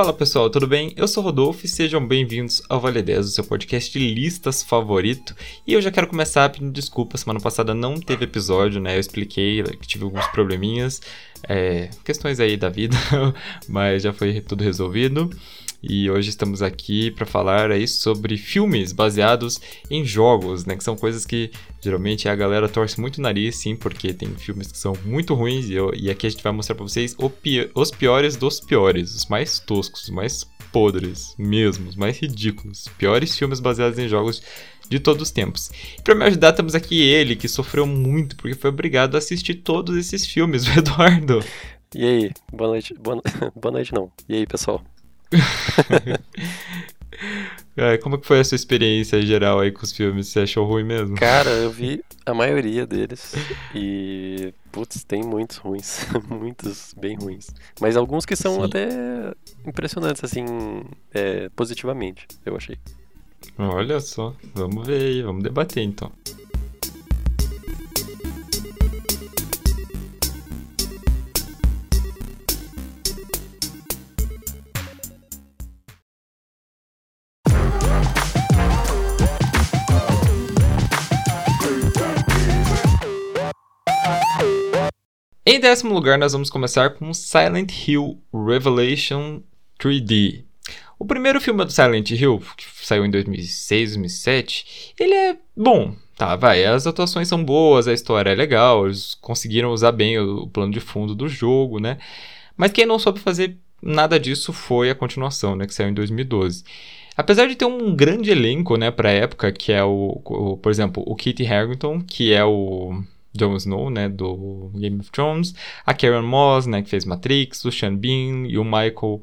Fala pessoal, tudo bem? Eu sou Rodolfo e sejam bem-vindos ao Vale 10, o seu podcast de listas favorito. E eu já quero começar pedindo desculpas, semana passada não teve episódio, né? Eu expliquei que tive alguns probleminhas, é, questões aí da vida, mas já foi tudo resolvido. E hoje estamos aqui para falar aí sobre filmes baseados em jogos, né? Que são coisas que geralmente a galera torce muito o nariz, sim, porque tem filmes que são muito ruins. E, eu, e aqui a gente vai mostrar para vocês pi os piores dos piores, os mais toscos, os mais podres mesmo, os mais ridículos. Piores filmes baseados em jogos de todos os tempos. Para me ajudar, temos aqui ele, que sofreu muito, porque foi obrigado a assistir todos esses filmes, o Eduardo. E aí, boa noite. Boa, boa noite, não. E aí, pessoal? É, como que foi a sua experiência geral aí com os filmes? Você achou ruim mesmo? Cara, eu vi a maioria deles e, putz, tem muitos ruins, muitos bem ruins. Mas alguns que são Sim. até impressionantes, assim, é, positivamente, eu achei. Olha só, vamos ver aí, vamos debater então. Em décimo lugar, nós vamos começar com Silent Hill Revelation 3D. O primeiro filme do Silent Hill, que saiu em 2006, 2007, ele é bom, tá, vai, as atuações são boas, a história é legal, eles conseguiram usar bem o, o plano de fundo do jogo, né? Mas quem não soube fazer nada disso foi a continuação, né, que saiu em 2012. Apesar de ter um grande elenco, né, pra época, que é o, o por exemplo, o Kit Harington, que é o Jon Snow, né, do Game of Thrones, a Karen Moss, né, que fez Matrix, o Sean Bean e o Michael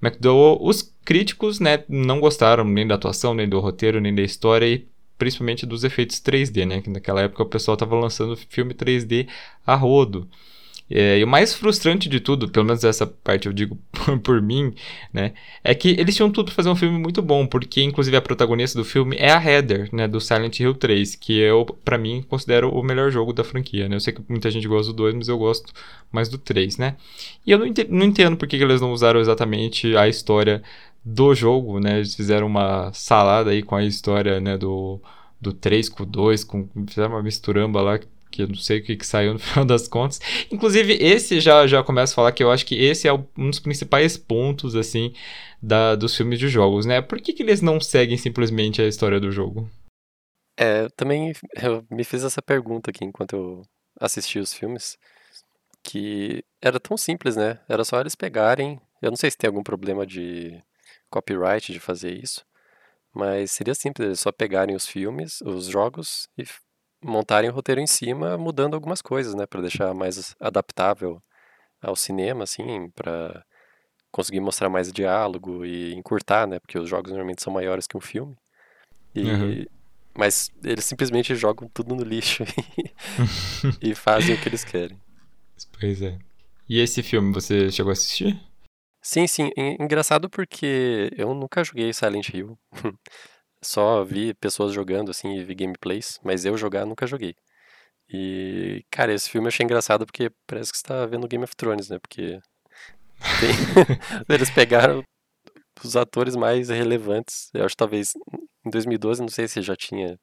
McDowell. Os críticos, né, não gostaram nem da atuação, nem do roteiro, nem da história e principalmente dos efeitos 3D, né, que naquela época o pessoal estava lançando filme 3D a rodo. É, e o mais frustrante de tudo, pelo menos essa parte eu digo por mim, né, é que eles tinham tudo para fazer um filme muito bom, porque inclusive a protagonista do filme é a Heather, né, do Silent Hill 3, que eu, para mim, considero o melhor jogo da franquia, né. Eu sei que muita gente gosta do 2, mas eu gosto mais do 3, né. E eu não entendo, não entendo por que eles não usaram exatamente a história do jogo, né, eles fizeram uma salada aí com a história, né, do do 3 com o 2, com, fizeram uma misturamba lá que eu não sei o que, que saiu no final das contas. Inclusive, esse já, já começa a falar que eu acho que esse é um dos principais pontos, assim, da, dos filmes de jogos, né? Por que, que eles não seguem simplesmente a história do jogo? É, também eu me fiz essa pergunta aqui enquanto eu assisti os filmes, que era tão simples, né? Era só eles pegarem, eu não sei se tem algum problema de copyright de fazer isso, mas seria simples, eles só pegarem os filmes, os jogos e montarem o roteiro em cima, mudando algumas coisas, né, para deixar mais adaptável ao cinema, assim, para conseguir mostrar mais diálogo e encurtar, né, porque os jogos normalmente são maiores que um filme. E, uhum. Mas eles simplesmente jogam tudo no lixo e, e fazem o que eles querem. Pois é. E esse filme, você chegou a assistir? Sim, sim. Engraçado porque eu nunca joguei Silent Hill. Só vi pessoas jogando, assim, e vi gameplays, mas eu jogar nunca joguei. E, cara, esse filme eu achei engraçado porque parece que você tá vendo Game of Thrones, né? Porque eles pegaram os atores mais relevantes. Eu acho que talvez em 2012, não sei se já tinha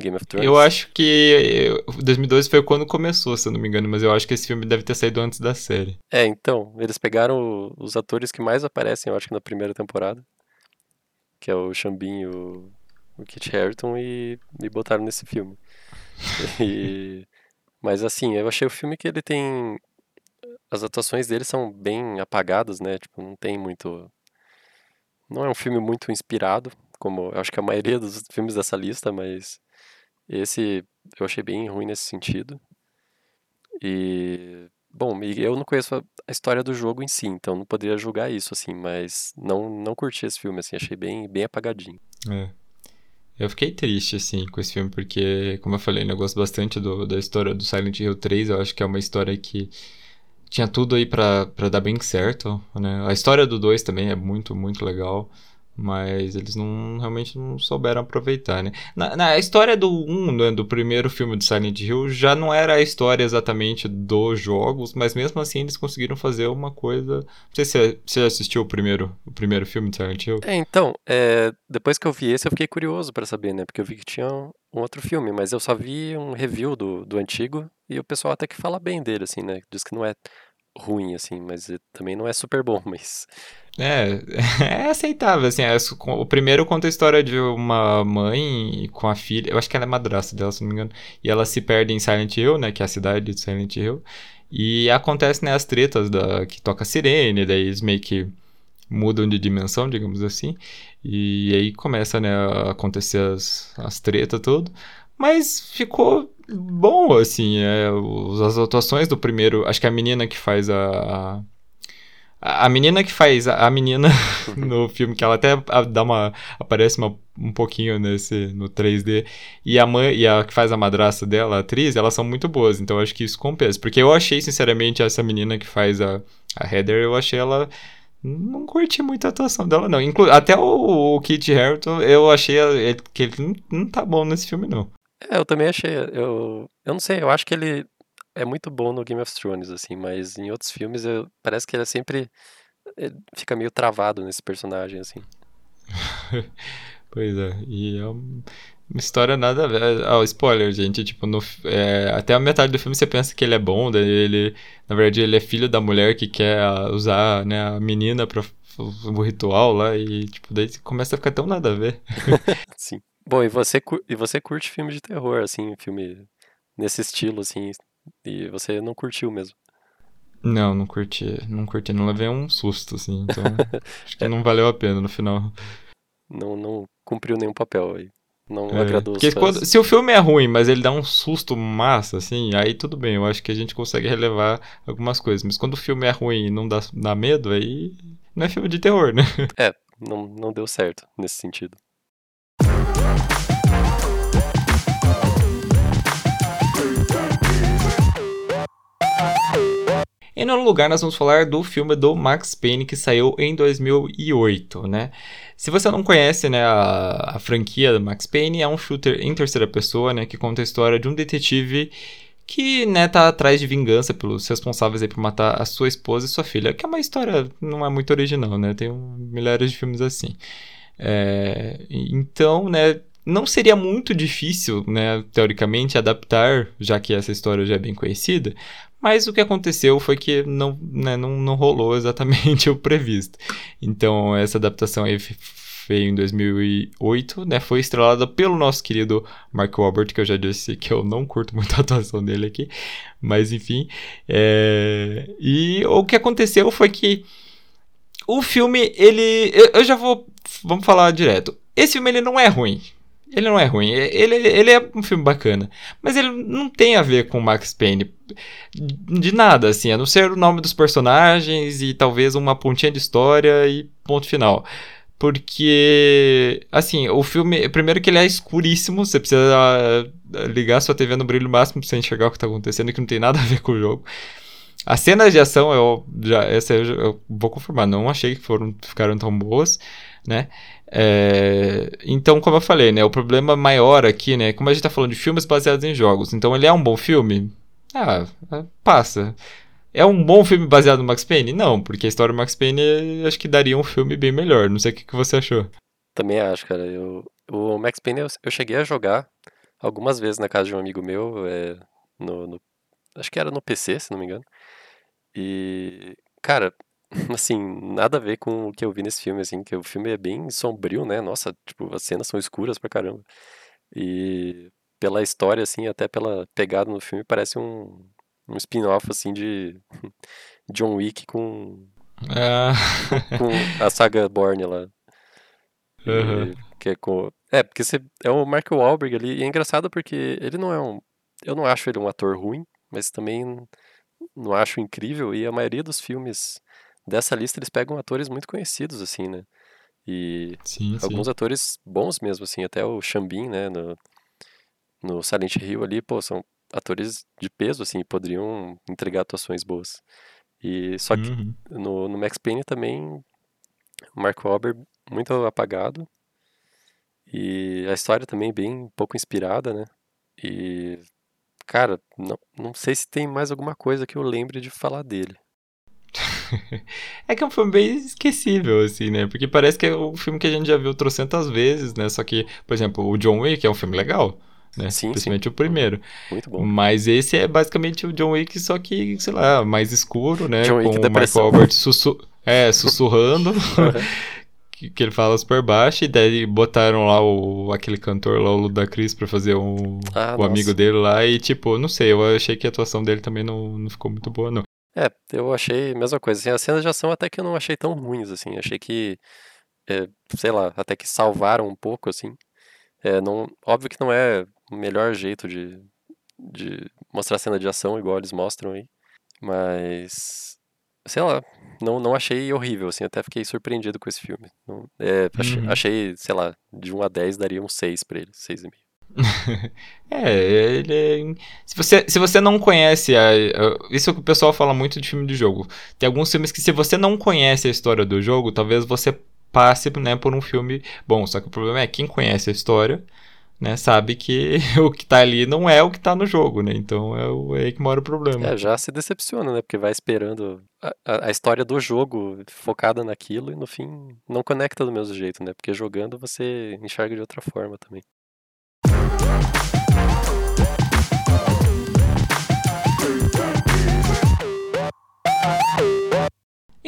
Game of Thrones. Eu acho que 2012 foi quando começou, se eu não me engano, mas eu acho que esse filme deve ter saído antes da série. É, então, eles pegaram os atores que mais aparecem, eu acho que na primeira temporada que é o Xambinho, o Kit Harington, e me botaram nesse filme. e, mas assim, eu achei o filme que ele tem. As atuações dele são bem apagadas, né? Tipo, não tem muito. Não é um filme muito inspirado, como eu acho que a maioria dos filmes dessa lista, mas esse eu achei bem ruim nesse sentido. E Bom, eu não conheço a história do jogo em si, então não poderia julgar isso, assim, mas não, não curti esse filme, assim, achei bem, bem apagadinho. É. Eu fiquei triste, assim, com esse filme, porque, como eu falei, né, eu gosto bastante do, da história do Silent Hill 3, eu acho que é uma história que tinha tudo aí pra dar bem certo, né? A história do 2 também é muito, muito legal. Mas eles não realmente não souberam aproveitar, né? Na, na história do 1, né, do primeiro filme do Silent Hill, já não era a história exatamente dos jogos, mas mesmo assim eles conseguiram fazer uma coisa. Não sei se você assistiu o primeiro, o primeiro filme de Silent Hill. É, então, é, depois que eu vi esse, eu fiquei curioso para saber, né? Porque eu vi que tinha um, um outro filme, mas eu só vi um review do, do antigo e o pessoal até que fala bem dele, assim, né? Diz que não é ruim, assim, mas também não é super bom, mas é, é aceitável, assim, é, o primeiro conta a história de uma mãe com a filha, eu acho que ela é madrasta dela, se não me engano, e ela se perde em Silent Hill, né, que é a cidade de Silent Hill, e acontece, né, as tretas da, que toca a sirene, daí eles meio que mudam de dimensão, digamos assim, e aí começa, né, a acontecer as, as tretas tudo, mas ficou bom, assim, é, as atuações do primeiro, acho que a menina que faz a, a a menina que faz a menina no filme, que ela até dá uma. aparece uma, um pouquinho nesse no 3D. E a mãe e a que faz a madrasta dela, a atriz, elas são muito boas. Então acho que isso compensa. Porque eu achei, sinceramente, essa menina que faz a, a Heather, eu achei ela. Não curti muito a atuação dela, não. Inclu até o, o Kit Harington, eu achei que ele não, não tá bom nesse filme, não. É, eu também achei. Eu, eu não sei, eu acho que ele é muito bom no Game of Thrones, assim, mas em outros filmes eu, parece que ele é sempre. Ele fica meio travado nesse personagem, assim. pois é, e é uma história nada a ver. Ah, spoiler, gente. Tipo, no, é, até a metade do filme você pensa que ele é bom, daí ele. Na verdade, ele é filho da mulher que quer usar né, a menina pra o ritual lá, e tipo, daí começa a ficar tão nada a ver. Sim. Bom, e você, e você curte filme de terror, assim, filme nesse estilo, assim, e você não curtiu mesmo. Não, não curti. Não curti. Não levei um susto, assim. Então, acho que é. não valeu a pena no final. Não, não cumpriu nenhum papel aí. Não é, agradou Porque quando, Se o filme é ruim, mas ele dá um susto massa, assim, aí tudo bem. Eu acho que a gente consegue relevar algumas coisas. Mas quando o filme é ruim e não dá, dá medo, aí não é filme de terror, né? É, não, não deu certo nesse sentido. Em nono lugar, nós vamos falar do filme do Max Payne que saiu em 2008, né? Se você não conhece, né, a, a franquia do Max Payne é um shooter em terceira pessoa, né, que conta a história de um detetive que, né, tá atrás de vingança pelos responsáveis aí por matar a sua esposa e sua filha, que é uma história não é muito original, né? Tem milhares de filmes assim. É, então, né, não seria muito difícil, né, teoricamente, adaptar, já que essa história já é bem conhecida, mas o que aconteceu foi que não, né, não, não rolou exatamente o previsto. Então, essa adaptação aí veio em 2008, né? Foi estrelada pelo nosso querido Mark Wahlberg, que eu já disse que eu não curto muito a atuação dele aqui. Mas, enfim. É... E o que aconteceu foi que o filme, ele... Eu já vou... Vamos falar direto. Esse filme, ele não é ruim. Ele não é ruim, ele, ele é um filme bacana, mas ele não tem a ver com Max Payne de nada, assim, a não ser o nome dos personagens e talvez uma pontinha de história e ponto final. Porque, assim, o filme, primeiro que ele é escuríssimo, você precisa ah, ligar sua TV no brilho máximo pra você enxergar o que tá acontecendo, que não tem nada a ver com o jogo. As cenas de ação, eu já, essa eu, eu vou confirmar, não achei que foram, ficaram tão boas, né? É, então, como eu falei, né, o problema maior aqui, né, como a gente está falando de filmes baseados em jogos, então ele é um bom filme? Ah, é, passa. É um bom filme baseado no Max Payne? Não, porque a história do Max Payne acho que daria um filme bem melhor. Não sei o que, que você achou. Também acho, cara. Eu, o Max Payne eu, eu cheguei a jogar algumas vezes na casa de um amigo meu, é, no, no, acho que era no PC, se não me engano. E, cara, assim, nada a ver com o que eu vi nesse filme, assim, que o filme é bem sombrio, né? Nossa, tipo, as cenas são escuras pra caramba. E pela história, assim, até pela pegada no filme, parece um, um spin-off, assim, de John Wick com, ah. com a saga Borne lá. Uhum. que é com... É, porque você, é o Mark Wahlberg ali, e é engraçado porque ele não é um... Eu não acho ele um ator ruim, mas também não acho incrível, e a maioria dos filmes dessa lista eles pegam atores muito conhecidos, assim, né? E sim, alguns sim. atores bons mesmo, assim, até o Xambin, né, no, no Silent Hill ali, pô, são atores de peso, assim, poderiam entregar atuações boas. E só que uhum. no, no Max Payne também O Mark Wahlberg muito apagado. E a história também bem pouco inspirada, né? E, cara, não, não sei se tem mais alguma coisa que eu lembre de falar dele. é que é um filme bem esquecível, assim, né? Porque parece que é um filme que a gente já viu trocentas vezes, né? Só que, por exemplo, o John Wick é um filme legal, né? Sim, Principalmente sim. o primeiro. Muito bom. Mas esse é basicamente o John Wick, só que, sei lá, mais escuro, né? John Wick Com o Mark depressão. Wahlberg sussu é, sussurrando. que, que ele fala super baixo, e daí botaram lá o, aquele cantor lá, o Ludacris, pra fazer um, Ah, o nossa. amigo dele lá, e tipo, não sei, eu achei que a atuação dele também não, não ficou muito boa, não. É, eu achei a mesma coisa. Assim, as cenas de ação até que eu não achei tão ruins, assim. Achei que, é, sei lá, até que salvaram um pouco, assim. É, não, óbvio que não é o melhor jeito de, de mostrar cena de ação, igual eles mostram aí. Mas, sei lá, não, não achei horrível, assim. Até fiquei surpreendido com esse filme. Não- é, achei, Uhum. achei, sei lá, de 1 a 10 daria um 6 pra ele, 6,5. É, ele é... Se você, se você não conhece, a, a- isso é o que o pessoal fala muito de filme de jogo. Tem alguns filmes que se você não conhece a história do jogo, talvez você passe né, por um filme bom. Só que o problema é que quem conhece a história, né, sabe que o que tá ali não é o que tá no jogo, né? Então é, o- é aí que mora o problema. É, já se decepciona, né? Porque vai esperando a, a- a história do jogo focada naquilo e no fim não conecta do mesmo jeito, né? Porque jogando você enxerga de outra forma também.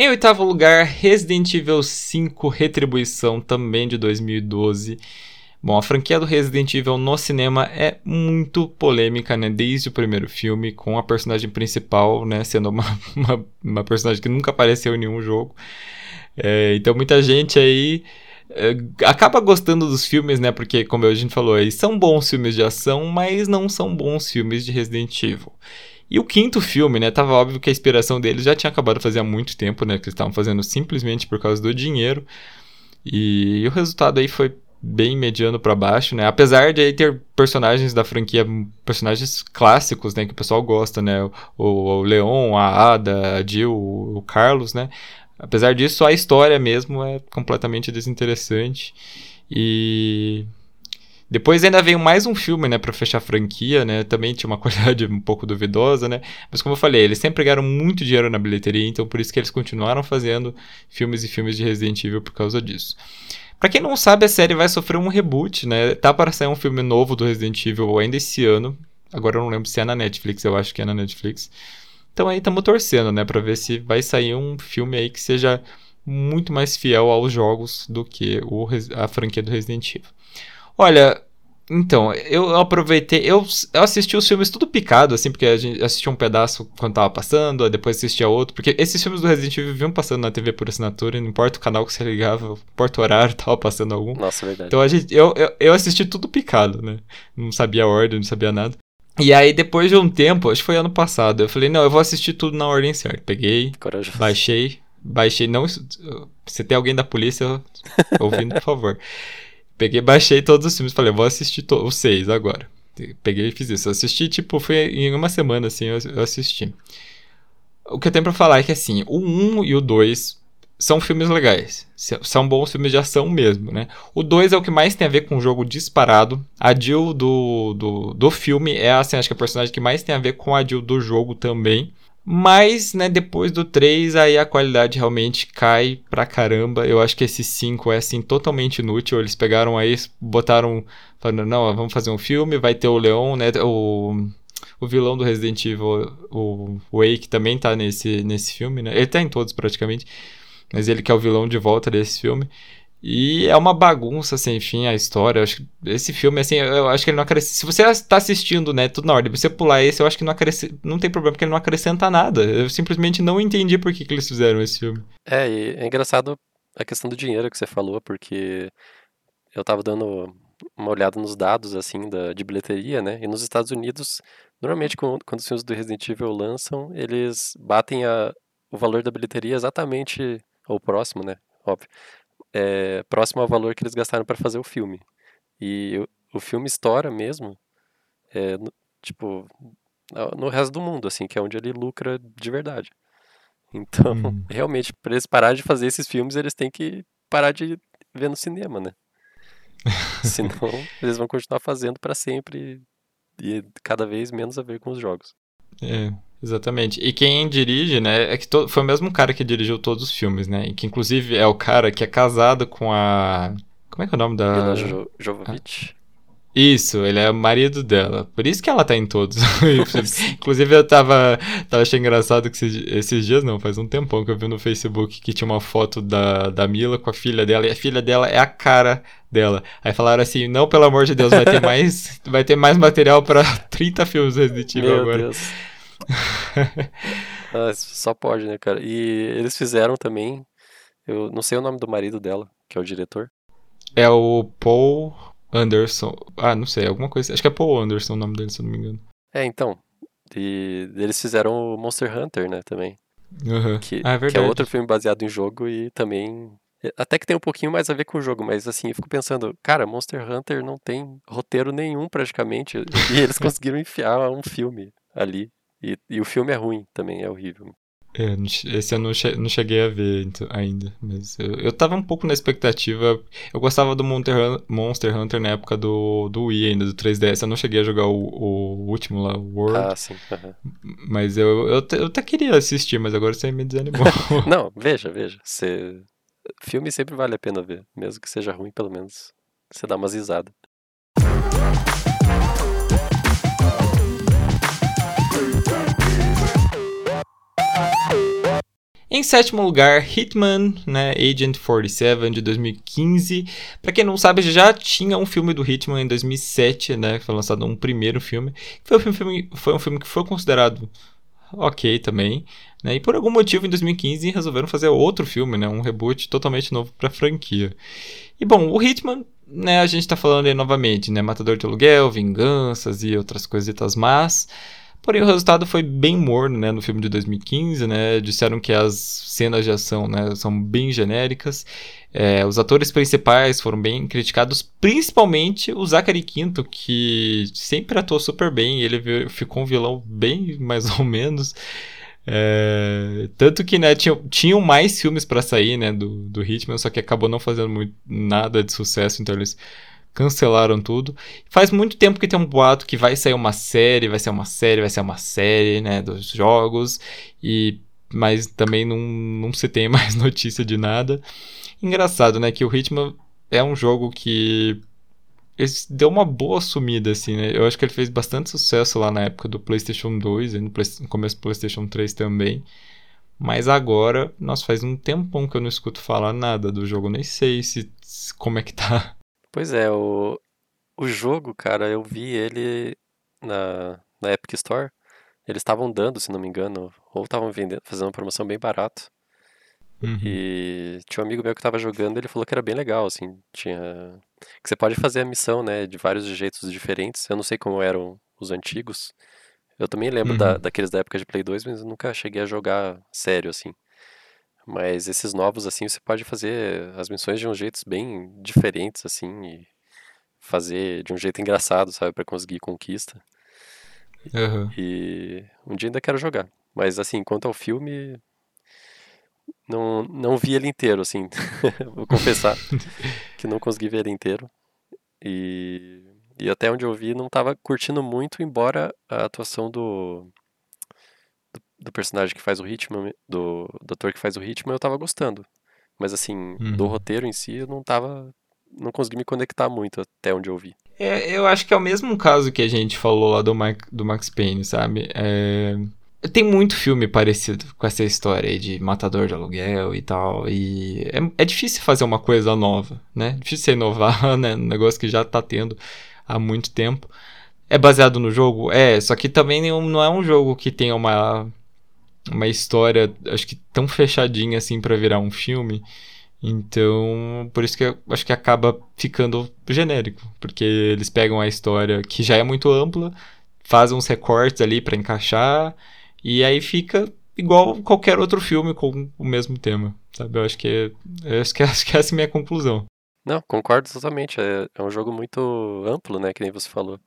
Em oitavo lugar, Resident Evil 5 Retribuição, também de 2012. Bom, a franquia do Resident Evil no cinema é muito polêmica, né? Desde o primeiro filme, com a personagem principal, né? Sendo uma, uma, uma personagem que nunca apareceu em nenhum jogo. É, então muita gente aí acaba gostando dos filmes, né? Porque, como a gente falou aí, são bons filmes de ação, mas não são bons filmes de Resident Evil. E o quinto filme, né? Tava óbvio que a inspiração deles já tinha acabado fazia muito tempo, né? Que eles estavam fazendo simplesmente por causa do dinheiro. E, o resultado aí foi bem mediano para baixo, né? Apesar de aí ter personagens da franquia, personagens clássicos, né? Que o pessoal gosta, né? O, o Leon, a Ada, a Jill, o Carlos, né? Apesar disso, a história mesmo é completamente desinteressante. E depois ainda veio mais um filme, né, para fechar a franquia, né? Também tinha uma qualidade um pouco duvidosa, né? Mas como eu falei, eles sempre ganharam muito dinheiro na bilheteria, então por isso que eles continuaram fazendo filmes e filmes de Resident Evil por causa disso. Pra quem não sabe, a série vai sofrer um reboot, né? Tá para sair um filme novo do Resident Evil ainda esse ano. Agora eu não lembro se é na Netflix, eu acho que é na Netflix. Então aí estamos torcendo, né, para ver se vai sair um filme aí que seja muito mais fiel aos jogos do que o, a franquia do Resident Evil. Olha, então, eu aproveitei, eu, eu assisti os filmes tudo picado, assim, porque a gente assistia um pedaço quando tava passando, depois assistia outro, porque esses filmes do Resident Evil vinham passando na TV por assinatura, não importa o canal que você ligava, não importa o horário, tava passando algum. Nossa, é verdade. Então a gente, eu, eu, eu assisti tudo picado, né? Não sabia a ordem, não sabia nada. E aí, depois de um tempo, acho que foi ano passado, eu falei, não, eu vou assistir tudo na ordem certa. Peguei, Corajoso. baixei, baixei, não. Se tem alguém da polícia ouvindo, por favor. Peguei, baixei todos os filmes, falei, vou assistir os seis agora. Peguei e fiz isso. Eu assisti, tipo, foi em uma semana, assim, eu, eu assisti. O que eu tenho pra falar é que, assim, o 1 e o 2 são filmes legais. São bons filmes de ação mesmo, né? O 2 é o que mais tem a ver com o jogo disparado. A Jill do, do, do filme é, assim, acho que é a personagem que mais tem a ver com a Jill do jogo também. Mas, né, depois do 3, aí a qualidade realmente cai pra caramba. Eu acho que esse 5 é, assim, totalmente inútil. Eles pegaram aí, botaram, falando, não, vamos fazer um filme, vai ter o Leon, né, o, o vilão do Resident Evil, o Wake, também tá nesse, nesse filme, né. Ele tá em todos, praticamente. Mas ele que é o vilão de volta desse filme. E é uma bagunça sem fim a história. Eu acho que esse filme, assim, eu acho que ele não acrescenta. Se você está assistindo, né, tudo na ordem, você pular esse, eu acho que não acrescenta. Não tem problema, porque ele não acrescenta nada. Eu simplesmente não entendi por que, que eles fizeram esse filme. É, e é engraçado a questão do dinheiro que você falou, porque eu tava dando uma olhada nos dados, assim, da, de bilheteria, né? E nos Estados Unidos, normalmente quando, quando os filmes do Resident Evil lançam, eles batem a, o valor da bilheteria exatamente, ou próximo, né? Óbvio é, próximo ao valor que eles gastaram para fazer o filme. E o, o filme estoura mesmo, é, no, tipo, no resto do mundo, assim, que é onde ele lucra de verdade. Então, Hum. realmente, pra eles pararem de fazer esses filmes, eles têm que parar de ver no cinema, né? Senão, eles vão continuar fazendo pra sempre e cada vez menos a ver com os jogos. É, exatamente. E quem dirige, né, é que to- foi o mesmo cara que dirigiu todos os filmes, né? E que inclusive é o cara que é casado com a. Como é que é o nome da. Mila Jo- Jovovich. Isso, ele é o marido dela. Por isso que ela tá em todos. Inclusive, eu tava, tava achando engraçado que esses, esses dias, não, faz um tempão que eu vi no Facebook que tinha uma foto da, da Mila com a filha dela, e a filha dela é a cara dela. Aí falaram assim: não, pelo amor de Deus, vai ter mais, vai ter mais material pra 30 filmes Resident Evil agora. Deus. Ah, só pode, né, cara? E eles fizeram também. Eu não sei o nome do marido dela, que é o diretor. É o Paul Anderson. Ah, não sei, alguma coisa. Acho que é Paul Anderson o nome dele, se eu não me engano. É, então. E eles fizeram o Monster Hunter, né, também. Aham. Que, ah, é que verdade. é outro filme baseado em jogo e também. Até que tem um pouquinho mais a ver com o jogo, mas assim, eu fico pensando, cara, Monster Hunter não tem roteiro nenhum praticamente. E eles conseguiram enfiar um filme ali. E, e o filme é ruim também, é horrível. É, esse eu não, che- não cheguei a ver então, ainda, mas eu, eu tava um pouco na expectativa. Eu gostava do Monster, Hun- Monster Hunter na época do, do Wii ainda, do 3DS. Eu não cheguei a jogar o, o último lá, o World, Ah, sim. aham. mas eu, eu, eu até queria assistir, mas agora você me desanimou. Não, veja, veja. Você... Filme sempre vale a pena ver. Mesmo que seja ruim, pelo menos você dá umas risadas. Em sétimo lugar, Hitman, né, Agent 47 de 2015. Pra quem não sabe, já tinha um filme do Hitman em 2007, né, foi lançado um primeiro filme. Foi um filme, foi um filme que foi considerado ok também, né? E por algum motivo em 2015 resolveram fazer outro filme, né, um reboot totalmente novo pra franquia. E bom, o Hitman, né, a gente tá falando aí novamente, né, matador de aluguel, vinganças e outras coisitas más. Porém, o resultado foi bem morno, né, no filme de 2015, né, disseram que as cenas de ação, né, são bem genéricas, é, os atores principais foram bem criticados, principalmente o Zachary Quinto, que sempre atuou super bem, ele ficou um vilão bem mais ou menos, é, tanto que, né, tinham, tinham mais filmes pra sair, né, do, do Hitman, só que acabou não fazendo muito, nada de sucesso, então eles cancelaram tudo. Faz muito tempo que tem um boato que vai sair uma série, vai ser uma série, vai ser uma série, né, dos jogos, e mas também não, não se tem mais notícia de nada. Engraçado, né, que o Hitman é um jogo que ele deu uma boa sumida, assim, né? Eu acho que ele fez bastante sucesso lá na época do PlayStation 2 e no, Play- no começo do PlayStation 3 também. Mas agora, nossa, faz um tempão que eu não escuto falar nada do jogo, nem sei se, como é que tá. Pois é, o, o jogo, cara, eu vi ele na, na Epic Store. Eles estavam dando, se não me engano, ou estavam vendendo, fazendo uma promoção bem barato. Uhum. E tinha um amigo meu que tava jogando, ele falou que era bem legal, assim, tinha... Que você pode fazer a missão, né, de vários jeitos diferentes. Eu não sei como eram os antigos. Eu também lembro da, Uhum. daqueles da época de Play 2, mas eu nunca cheguei a jogar sério, assim. Mas esses novos, assim, você pode fazer as missões de uns jeitos bem diferentes, assim, e fazer de um jeito engraçado, sabe, pra conseguir conquista. Aham. E um dia ainda quero jogar. Mas, assim, quanto ao filme, não, não vi ele inteiro, assim. Vou confessar que não consegui ver ele inteiro. E, e até onde eu vi, não tava curtindo muito, embora a atuação do, do, personagem que faz o Hitman, do, do ator que faz o Hitman, eu tava gostando. Mas, assim, do Uhum. roteiro em si, eu não tava. Não consegui me conectar muito até onde eu vi. É, eu acho que é o mesmo caso que a gente falou lá do, Mike, do Max Payne, sabe? É, Tem muito filme parecido com essa história aí de matador de aluguel e tal. E é, é difícil fazer uma coisa nova, né? Difícil você inovar, né? Um negócio que já tá tendo há muito tempo. É baseado no jogo? É, só que também não não é um jogo que tenha uma, uma história, acho que tão fechadinha assim pra virar um filme. Então, por isso que eu acho que acaba ficando genérico, porque eles pegam a história que já é muito ampla, fazem uns recortes ali pra encaixar e aí fica igual qualquer outro filme com o mesmo tema, sabe? Eu acho que eu acho que, acho que essa é a minha conclusão. Não, concordo totalmente. É, é um jogo muito amplo, né? Que nem você falou.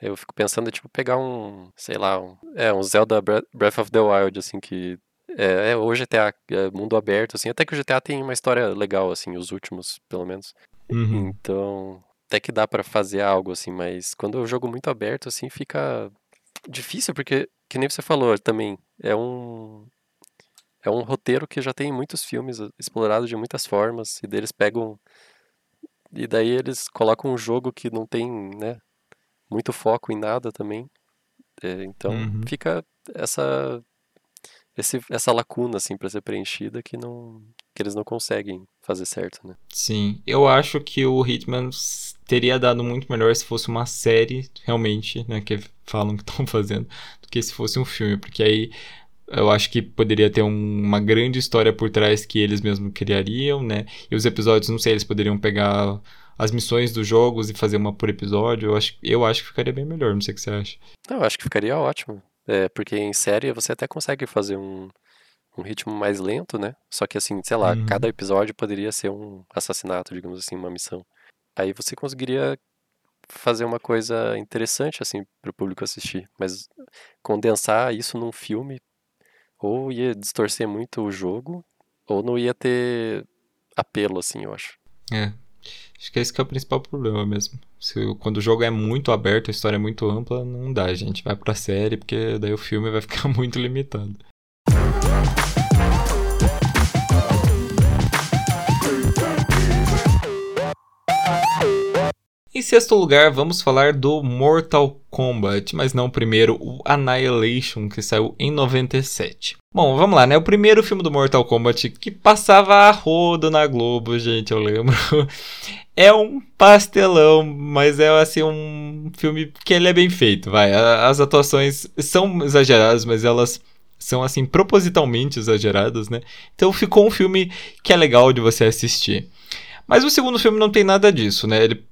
Eu fico pensando, tipo, pegar um, sei lá, um, é, um Zelda Bre- Breath of the Wild, assim, que É, é, o GTA é mundo aberto, assim, até que o GTA tem uma história legal, assim, os últimos, pelo menos. Uhum. Então, até que dá pra fazer algo, assim, mas quando é um jogo muito aberto, assim, fica difícil, porque, que nem você falou também, é um. É um roteiro que já tem muitos filmes explorados de muitas formas, e deles pegam. E daí eles colocam um jogo que não tem, né, muito foco em nada também. É, então Uhum. fica essa esse, essa lacuna assim para ser preenchida que não que eles não conseguem fazer certo, né? Sim, eu acho que o Hitman teria dado muito melhor se fosse uma série, realmente, né, que falam que estão fazendo, do que se fosse um filme, porque aí eu acho que poderia ter um- uma grande história por trás que eles mesmos criariam, né? E os episódios, não sei, eles poderiam pegar as missões dos jogos e fazer uma por episódio. Eu acho, eu acho que ficaria bem melhor, não sei o que você acha. Não, eu acho que ficaria ótimo. É, porque em série você até consegue fazer um, um ritmo mais lento, né? Só que assim, sei lá, Uhum. cada episódio poderia ser um assassinato, digamos assim, uma missão. Aí você conseguiria fazer uma coisa interessante assim para o público assistir, mas condensar isso num filme ou ia distorcer muito o jogo, ou não ia ter apelo assim, eu acho. É. Acho que esse que é o principal problema mesmo. Se, quando o jogo é muito aberto, a história é muito ampla, não dá, gente. Vai pra série, porque daí o filme vai ficar muito limitado. Em sexto lugar, vamos falar do Mortal Kombat, mas não primeiro o Annihilation, que saiu em 97. Bom, vamos lá, né? O primeiro filme do Mortal Kombat que passava a rodo na Globo, gente, eu lembro. É um pastelão, mas é assim um filme que ele é bem feito, vai. As atuações são exageradas, mas elas são assim propositalmente exageradas, né? Então ficou um filme que é legal de você assistir. Mas o segundo filme não tem nada disso, né? Ele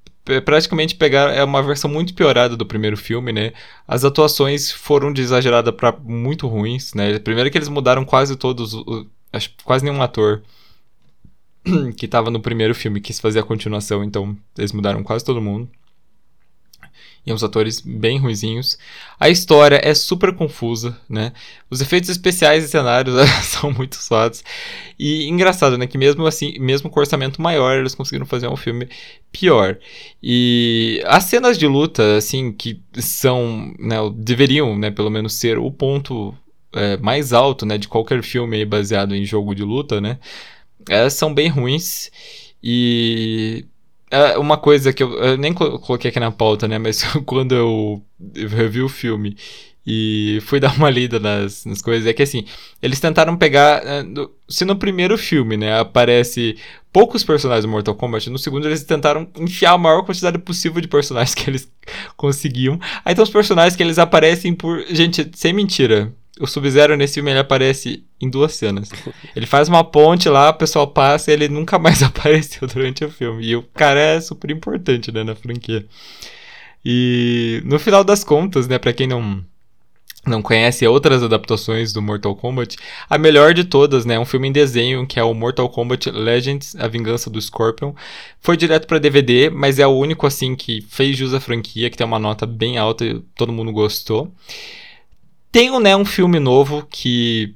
praticamente pegar é uma versão muito piorada do primeiro filme, né? As atuações foram de exagerada para muito ruins, né? Primeiro que eles mudaram quase todos, quase nenhum ator que tava no primeiro filme quis fazer a continuação, então eles mudaram quase todo mundo. E uns atores bem ruizinhos. A história é super confusa, né? Os efeitos especiais e cenários são muito suados. E engraçado, né? Que mesmo assim, mesmo com orçamento maior, eles conseguiram fazer um filme pior. E as cenas de luta, assim, que são, né, deveriam, né, pelo menos ser o ponto é, mais alto, né, de qualquer filme baseado em jogo de luta, né? Elas são bem ruins. E é uma coisa que eu, eu nem colo- coloquei aqui na pauta, né? Mas quando eu, eu revi o filme e fui dar uma lida nas, nas coisas, é que assim, eles tentaram pegar. no- Se no primeiro filme, né, aparece poucos personagens do Mortal Kombat, no segundo eles tentaram enfiar a maior quantidade possível de personagens que eles conseguiam. Aí tem os personagens que eles aparecem por. Gente, sem mentira. O Sub-Zero nesse filme ele aparece em duas cenas. Ele faz uma ponte lá, o pessoal passa e ele nunca mais apareceu durante o filme. E o cara é super importante, né, na franquia. E no final das contas, né, pra quem não não conhece outras adaptações do Mortal Kombat, a melhor de todas, né, é um filme em desenho que é o Mortal Kombat Legends: A Vingança do Scorpion. Foi direto pra DVD, mas é o único assim que fez jus à franquia, que tem uma nota bem alta e todo mundo gostou. Tem né, um filme novo que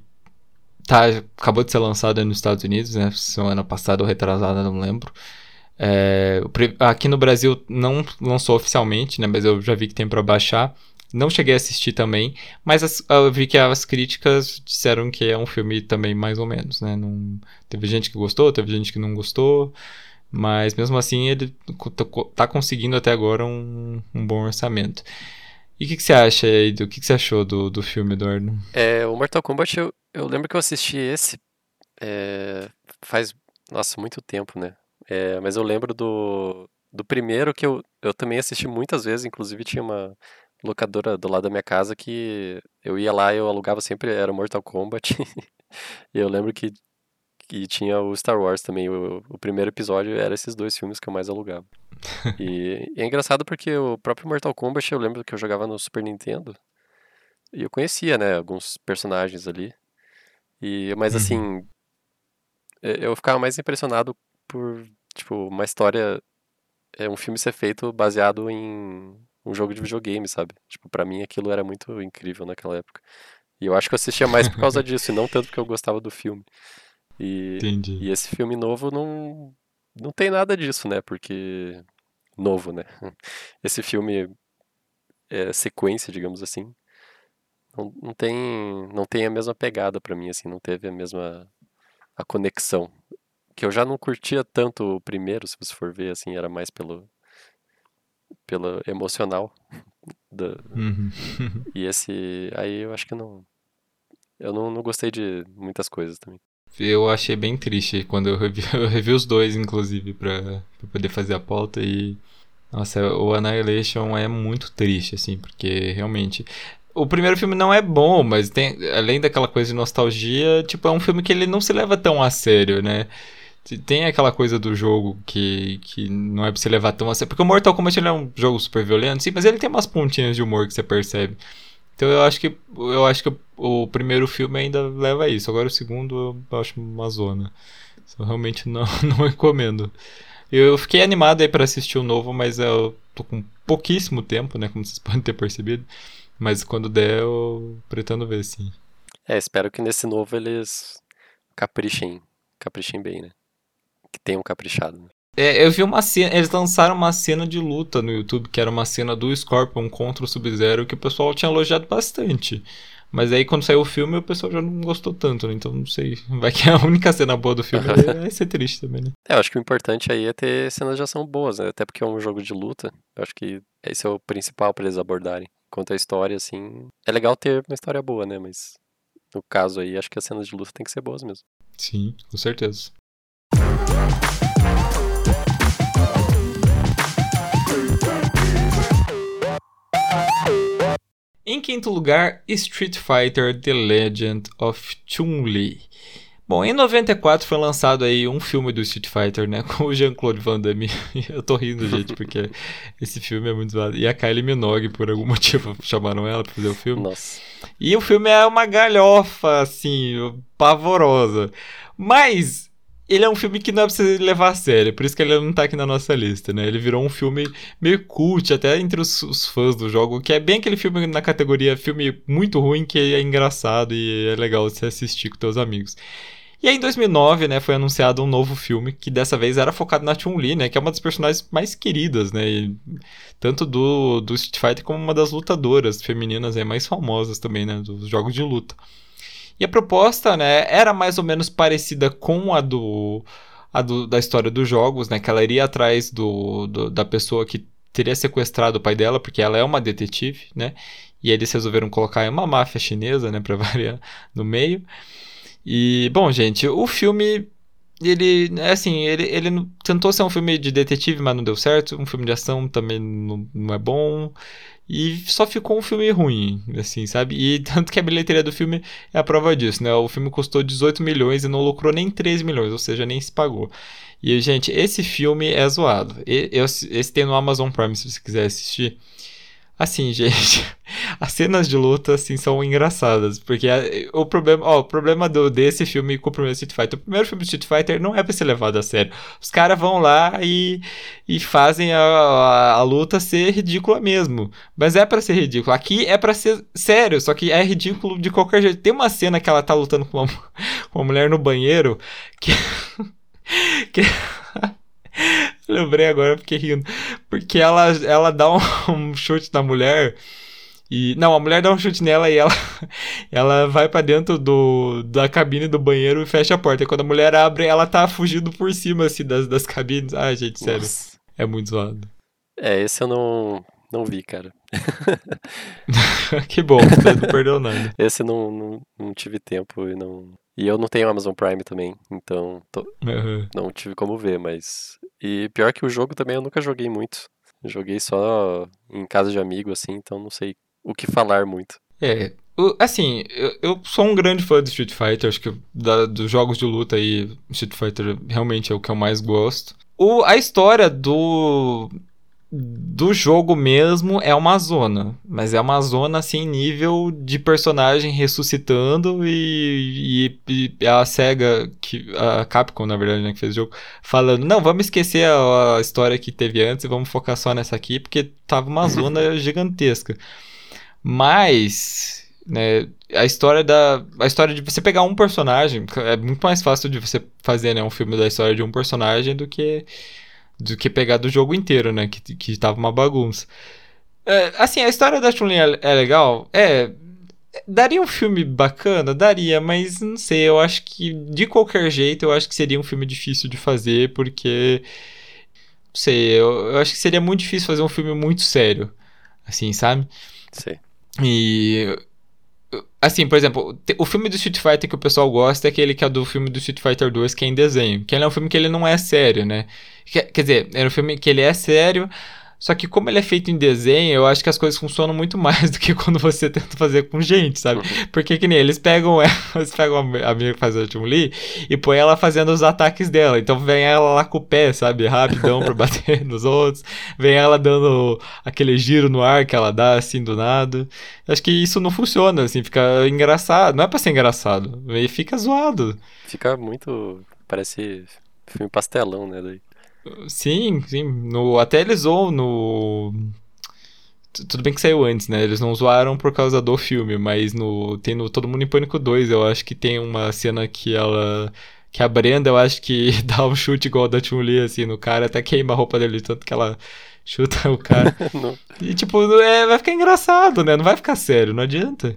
tá, acabou de ser lançado nos Estados Unidos, né? Semana passada ou retrasada, não lembro. É, aqui no Brasil não lançou oficialmente, né? Mas eu já vi que tem pra baixar. Não cheguei a assistir também, mas as- eu vi que as críticas disseram que é um filme também mais ou menos, né? Não, teve gente que gostou, teve gente que não gostou, mas mesmo assim ele co- tá conseguindo até agora um, um bom orçamento. E o que, que você acha aí? O que, que você achou do, do filme, Eduardo? É, o Mortal Kombat, eu, eu lembro que eu assisti esse é, faz, nossa, muito tempo, né? É, mas eu lembro do, do primeiro que eu, eu também assisti muitas vezes, inclusive tinha uma locadora do lado da minha casa que eu ia lá eu alugava sempre, era Mortal Kombat. e eu lembro que, que tinha o Star Wars também, o, o primeiro episódio era esses dois filmes que eu mais alugava. E, e é engraçado porque o próprio Mortal Kombat eu lembro que eu jogava no Super Nintendo. E eu conhecia, né, alguns personagens ali. E, mas Uhum. assim, eu ficava mais impressionado por, tipo, uma história, é um filme ser feito baseado em um jogo de videogame, sabe? Tipo, pra mim aquilo era muito incrível naquela época. E eu acho que eu assistia mais por causa disso, e não tanto porque eu gostava do filme. E, Entendi. e esse filme novo não, não tem nada disso, né? Porque. Novo, né? Esse filme é sequência, digamos assim. Não, não, tem, não tem a mesma pegada para mim, assim, não teve a mesma a conexão. Que eu já não curtia tanto o primeiro, se você for ver, assim, era mais pelo, pelo emocional. Uhum. e esse. Aí eu acho que não. Eu não, não gostei de muitas coisas também. Eu achei bem triste quando eu revi, eu revi os dois, inclusive, pra poder fazer a pauta e. Nossa, o Annihilation é muito triste, assim, porque realmente. O primeiro filme não é bom, mas tem, além daquela coisa de nostalgia, tipo, é um filme que ele não se leva tão a sério, né? Tem aquela coisa do jogo que, que não é pra você levar tão a sério. Porque o Mortal Kombat é um jogo super violento, sim, mas ele tem umas pontinhas de humor que você percebe. Então eu acho que eu acho que o primeiro filme ainda leva isso. Agora o segundo eu acho uma zona. Eu realmente não, não recomendo. Eu fiquei animado aí para assistir o novo, mas eu tô com pouquíssimo tempo, né? Como vocês podem ter percebido. Mas quando der, eu pretendo ver, sim. É, espero que nesse novo eles caprichem, caprichem bem, né? Que tenham caprichado. Né? É, eu vi uma cena, eles lançaram uma cena de luta no YouTube, que era uma cena do Scorpion contra o Sub-Zero, que o pessoal tinha elogiado bastante. Mas aí quando saiu o filme, o pessoal já não gostou tanto, né? Então não sei. Vai que é a única cena boa do filme vai ser triste também, né? É, eu acho que o importante aí é ter cenas de ação boas, né? Até porque é um jogo de luta. Eu acho que esse é o principal para eles abordarem. Quanto à história, assim. É legal ter uma história boa, né? Mas no caso aí, acho que as cenas de luta tem que ser boas mesmo. Sim, com certeza. Em quinto lugar, Street Fighter The Legend of Chun-Li. Bom, em 94 foi lançado aí um filme do Street Fighter, né, com o Jean-Claude Van Damme. Eu tô rindo, gente, porque esse filme é muito zoado. E a Kylie Minogue, por algum motivo, chamaram ela pra fazer o filme. Nossa. E o filme é uma galhofa, assim, pavorosa. Mas ele é um filme que não é pra você levar a sério, por isso que ele não tá aqui na nossa lista, né? Ele virou um filme meio cult, até entre os, os, fãs do jogo, que é bem aquele filme na categoria filme muito ruim, que é engraçado e é legal você assistir com teus amigos. E aí, em 2009, né, foi anunciado um novo filme que dessa vez era focado na Chun-Li, né, que é uma das personagens mais queridas, né, e, tanto do, do Street Fighter como uma das lutadoras femininas né, mais famosas também, né, dos jogos de luta. E a proposta, né, era mais ou menos parecida com a do, a do da história dos jogos, né, que ela iria atrás do, do, da pessoa que teria sequestrado o pai dela, porque ela é uma detetive, né, e eles resolveram colocar uma máfia chinesa, né, para variar no meio. E, bom, gente, o filme. Ele, é assim, ele, ele tentou ser um filme de detetive, mas não deu certo. Um filme de ação também não, não é bom. E só ficou um filme ruim, assim, sabe? E tanto que a bilheteria do filme é a prova disso, né? O filme custou 18 milhões e não lucrou nem 13 milhões, ou seja, nem se pagou. E, gente, esse filme é zoado. Esse tem no Amazon Prime, se você quiser assistir. Assim, gente, as cenas de luta, assim, são engraçadas, porque o problema, ó, o problema do, desse filme com o primeiro Street Fighter, o primeiro filme do Street Fighter não é pra ser levado a sério. Os caras vão lá e, e fazem a, a, a, luta ser ridícula mesmo, mas é para ser ridículo. Aqui é para ser sério, só que é ridículo de qualquer jeito. Tem uma cena que ela tá lutando com uma, com uma mulher no banheiro que... que Lembrei agora, fiquei rindo. Porque ela, ela dá um, um, chute na mulher. E. Não, a mulher dá um chute nela e ela, ela vai para dentro do, da cabine do banheiro e fecha a porta. E quando a mulher abre, ela tá fugindo por cima, assim, das, das cabines. Ai, gente, sério. Nossa. É muito zoado. É, esse eu não, não vi, cara. que bom, você não perdeu nada. Esse não, não, não tive tempo e não. E eu não tenho Amazon Prime também, então tô... uhum. não tive como ver, mas. E pior que o jogo também eu nunca joguei muito. Joguei só em casa de amigo, assim, então não sei o que falar muito. É, assim, eu, eu sou um grande fã de Street Fighter, acho que da, dos jogos de luta aí, Street Fighter realmente é o que eu mais gosto. O, a história do do jogo mesmo é uma zona, mas é uma zona assim nível de personagem ressuscitando e, e, e a Sega que a Capcom na verdade né, que fez o jogo falando não vamos esquecer a, a, história que teve antes e vamos focar só nessa aqui porque tava uma zona gigantesca, mas né? A história da a história de você pegar um personagem é muito mais fácil de você fazer, né, um filme da história de um personagem do que do que pegar do jogo inteiro, né, que que tava uma bagunça. É, assim, a história da Chun-Li é, é legal, é Daria um filme bacana? Daria, mas não sei, eu acho que de qualquer jeito eu acho que seria um filme difícil de fazer, porque. Não sei, eu, eu acho que seria muito difícil fazer um filme muito sério. Assim, sabe? Sim. E. Assim, por exemplo, o filme do Street Fighter que o pessoal gosta é aquele que é do filme do Street Fighter 2, que é em desenho. Que ele é um filme que ele não é sério, né? Quer, dizer, é um filme que ele é sério, só que como ele é feito em desenho, eu acho que as coisas funcionam muito mais do que quando você tenta fazer com gente, sabe? Uhum. Porque que nem eles pegam eles pegam a menina que faz a Chun-Li e põe ela fazendo os ataques dela. Então vem ela lá com o pé, sabe? Rapidão pra bater nos outros. Vem ela dando aquele giro no ar que ela dá assim do nada. Eu acho que isso não funciona, assim, fica engraçado. Não é pra ser engraçado, e fica zoado. Fica muito. Parece filme pastelão, né? Daí. Sim, sim. No, até eles zoam no. Tudo bem que saiu antes, né? Eles não zoaram por causa do filme, mas no tem no Todo Mundo em Pânico 2, eu acho que tem uma cena que ela que a Brenda, eu acho que dá um chute igual da Chun-Li assim no cara, até queima a roupa dele tanto que ela chuta o cara. e tipo, é, vai ficar engraçado, né? Não vai ficar sério, não adianta.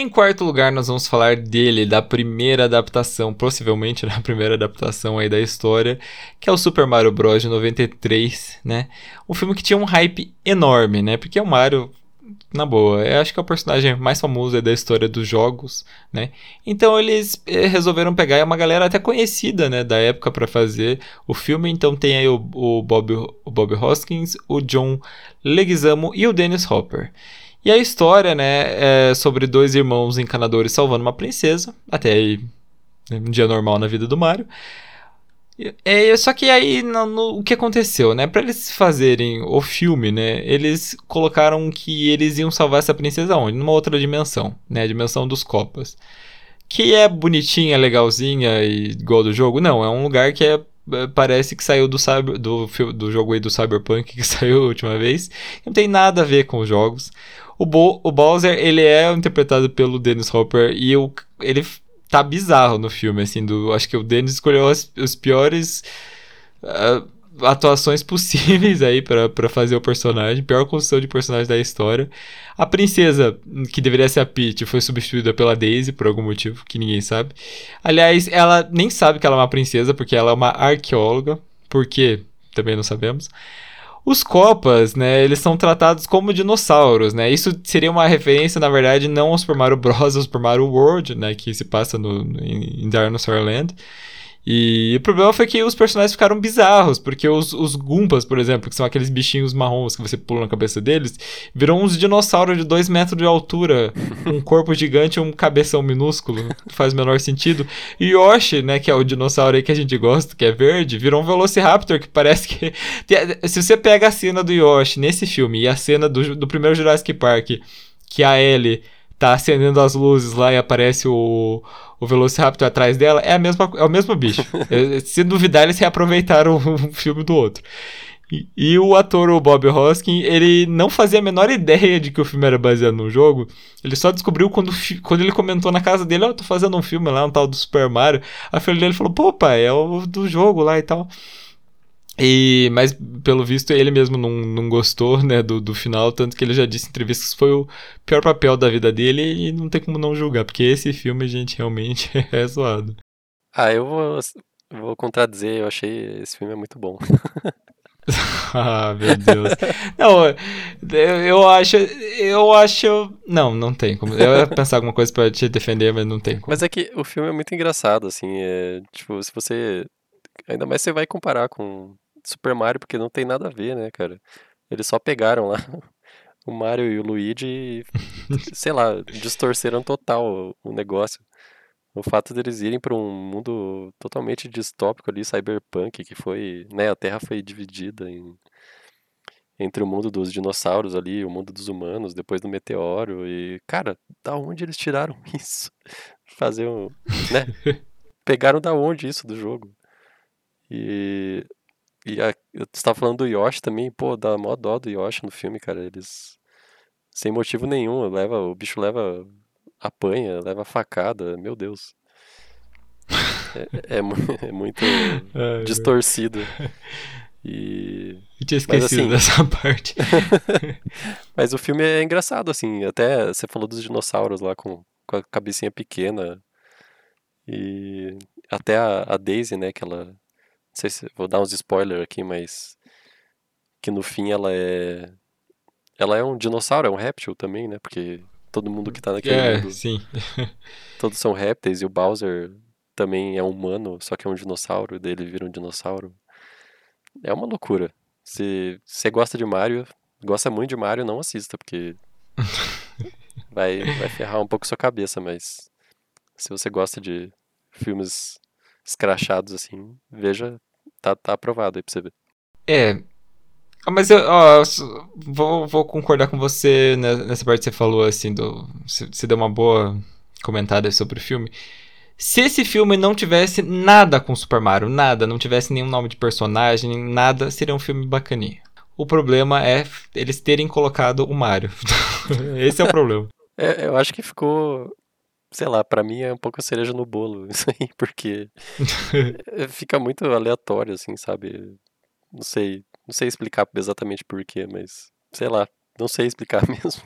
Em quarto lugar, nós vamos falar dele, da primeira adaptação, possivelmente a primeira adaptação aí da história, que é o Super Mario Bros. de 93, né? Um filme que tinha um hype enorme, né? Porque o Mario, na boa, eu acho que é o personagem mais famoso da história dos jogos, né? Então eles eh, resolveram pegar uma galera até conhecida, né, da época para fazer o filme. Então tem aí o, o, Bob, o Bob Hoskins, o John Leguizamo e o Dennis Hopper. E a história, né, é sobre dois irmãos encanadores salvando uma princesa, até aí né, um dia normal na vida do Mario. É, só que aí no, no, o que aconteceu, né? Para eles fazerem o filme, né? Eles colocaram que eles iam salvar essa princesa onde? Numa outra dimensão, né? A dimensão dos copas. Que é bonitinha, legalzinha e igual do jogo? Não, é um lugar que é, é parece que saiu do, cyber, do, do jogo aí do Cyberpunk que saiu a última vez. Não tem nada a ver com os jogos. O, Bo o Bowser, ele é interpretado pelo Dennis Hopper e eu, ele tá bizarro no filme, assim, do, acho que o Dennis escolheu as, os piores uh, atuações possíveis aí para fazer o personagem, pior construção de personagem da história. A princesa, que deveria ser a Peach, foi substituída pela Daisy por algum motivo que ninguém sabe. Aliás, ela nem sabe que ela é uma princesa porque ela é uma arqueóloga, por quê? Também não sabemos. Os copas, né, eles são tratados como dinossauros, né? Isso seria uma referência, na verdade, não ao Super Mario Bros, ao Super Mario World, né, que se passa no, no em Dinosaur Land. E o problema foi que os personagens ficaram bizarros, porque os, os Gumpas, por exemplo, que são aqueles bichinhos marrons que você pula na cabeça deles, viram uns dinossauros de 2 metros de altura, um corpo gigante e um cabeção minúsculo, faz o menor sentido. E Yoshi, né, que é o dinossauro aí que a gente gosta, que é verde, virou um Velociraptor, que parece que... Se você pega a cena do Yoshi nesse filme e a cena do, do primeiro Jurassic Park, que a Ellie tá acendendo as luzes lá e aparece o, o Velociraptor atrás dela, é, a mesma, é o mesmo bicho. É, se duvidar, eles reaproveitaram um filme do outro. E, e, o ator, o Bob Hoskin, ele não fazia a menor ideia de que o filme era baseado num jogo. Ele só descobriu quando, quando ele comentou na casa dele: Ó, oh, tô fazendo um filme lá, um tal do Super Mario. A filha dele falou: Pô, pai, é o do jogo lá e tal. E, mas, pelo visto, ele mesmo não, não gostou né, do, do final, tanto que ele já disse em entrevistas que foi o pior papel da vida dele e não tem como não julgar, porque esse filme, gente, realmente é zoado. Ah, eu vou, vou contradizer, eu achei esse filme é muito bom. ah, meu Deus. Não, eu, eu acho. Eu acho. Não, não tem como. Eu ia pensar alguma coisa pra te defender, mas não tem como. Mas é que o filme é muito engraçado, assim. É, tipo, se você. Ainda mais você vai comparar com Super Mario, porque não tem nada a ver, né, cara? Eles só pegaram lá o Mario e o Luigi e, sei lá, distorceram total o negócio. O fato deles irem para um mundo totalmente distópico ali, cyberpunk, que foi, né, a Terra foi dividida em, entre o mundo dos dinossauros ali, o mundo dos humanos, depois do meteoro e, cara, da onde eles tiraram isso? Fazer um, né? Pegaram da onde isso do jogo? E, e a, eu estava falando do Yoshi também, pô, dá mó dó do Yoshi no filme, cara. Eles, sem motivo nenhum, leva, o bicho leva, apanha, leva facada, meu Deus. É, é, é muito distorcido. E... Eu tinha esquecido Mas, assim, dessa parte. Mas o filme é engraçado, assim. Até você falou dos dinossauros lá com, com a cabecinha pequena. E até a, a Daisy, né, que ela. Não sei se. Vou dar uns spoilers aqui, mas. Que no fim ela é. Ela é um dinossauro, é um réptil também, né? Porque todo mundo que tá naquele é, mundo. Sim. todos são répteis e o Bowser também é humano, só que é um dinossauro, dele vira um dinossauro. É uma loucura. Se você gosta de Mario, gosta muito de Mario, não assista, porque vai, vai ferrar um pouco sua cabeça, mas se você gosta de filmes escrachados assim, veja, tá, tá aprovado aí pra você ver. É. Ah, mas eu ó, vou, vou concordar com você nessa parte que você falou, assim, do. Você deu uma boa comentada sobre o filme. Se esse filme não tivesse nada com Super Mario, nada, não tivesse nenhum nome de personagem, nada, seria um filme bacaninho. O problema é eles terem colocado o Mario. esse é o problema. É, eu acho que ficou sei lá, para mim é um pouco a cereja no bolo isso aí, porque fica muito aleatório, assim, sabe? Não sei, não sei explicar exatamente porquê, mas sei lá, não sei explicar mesmo.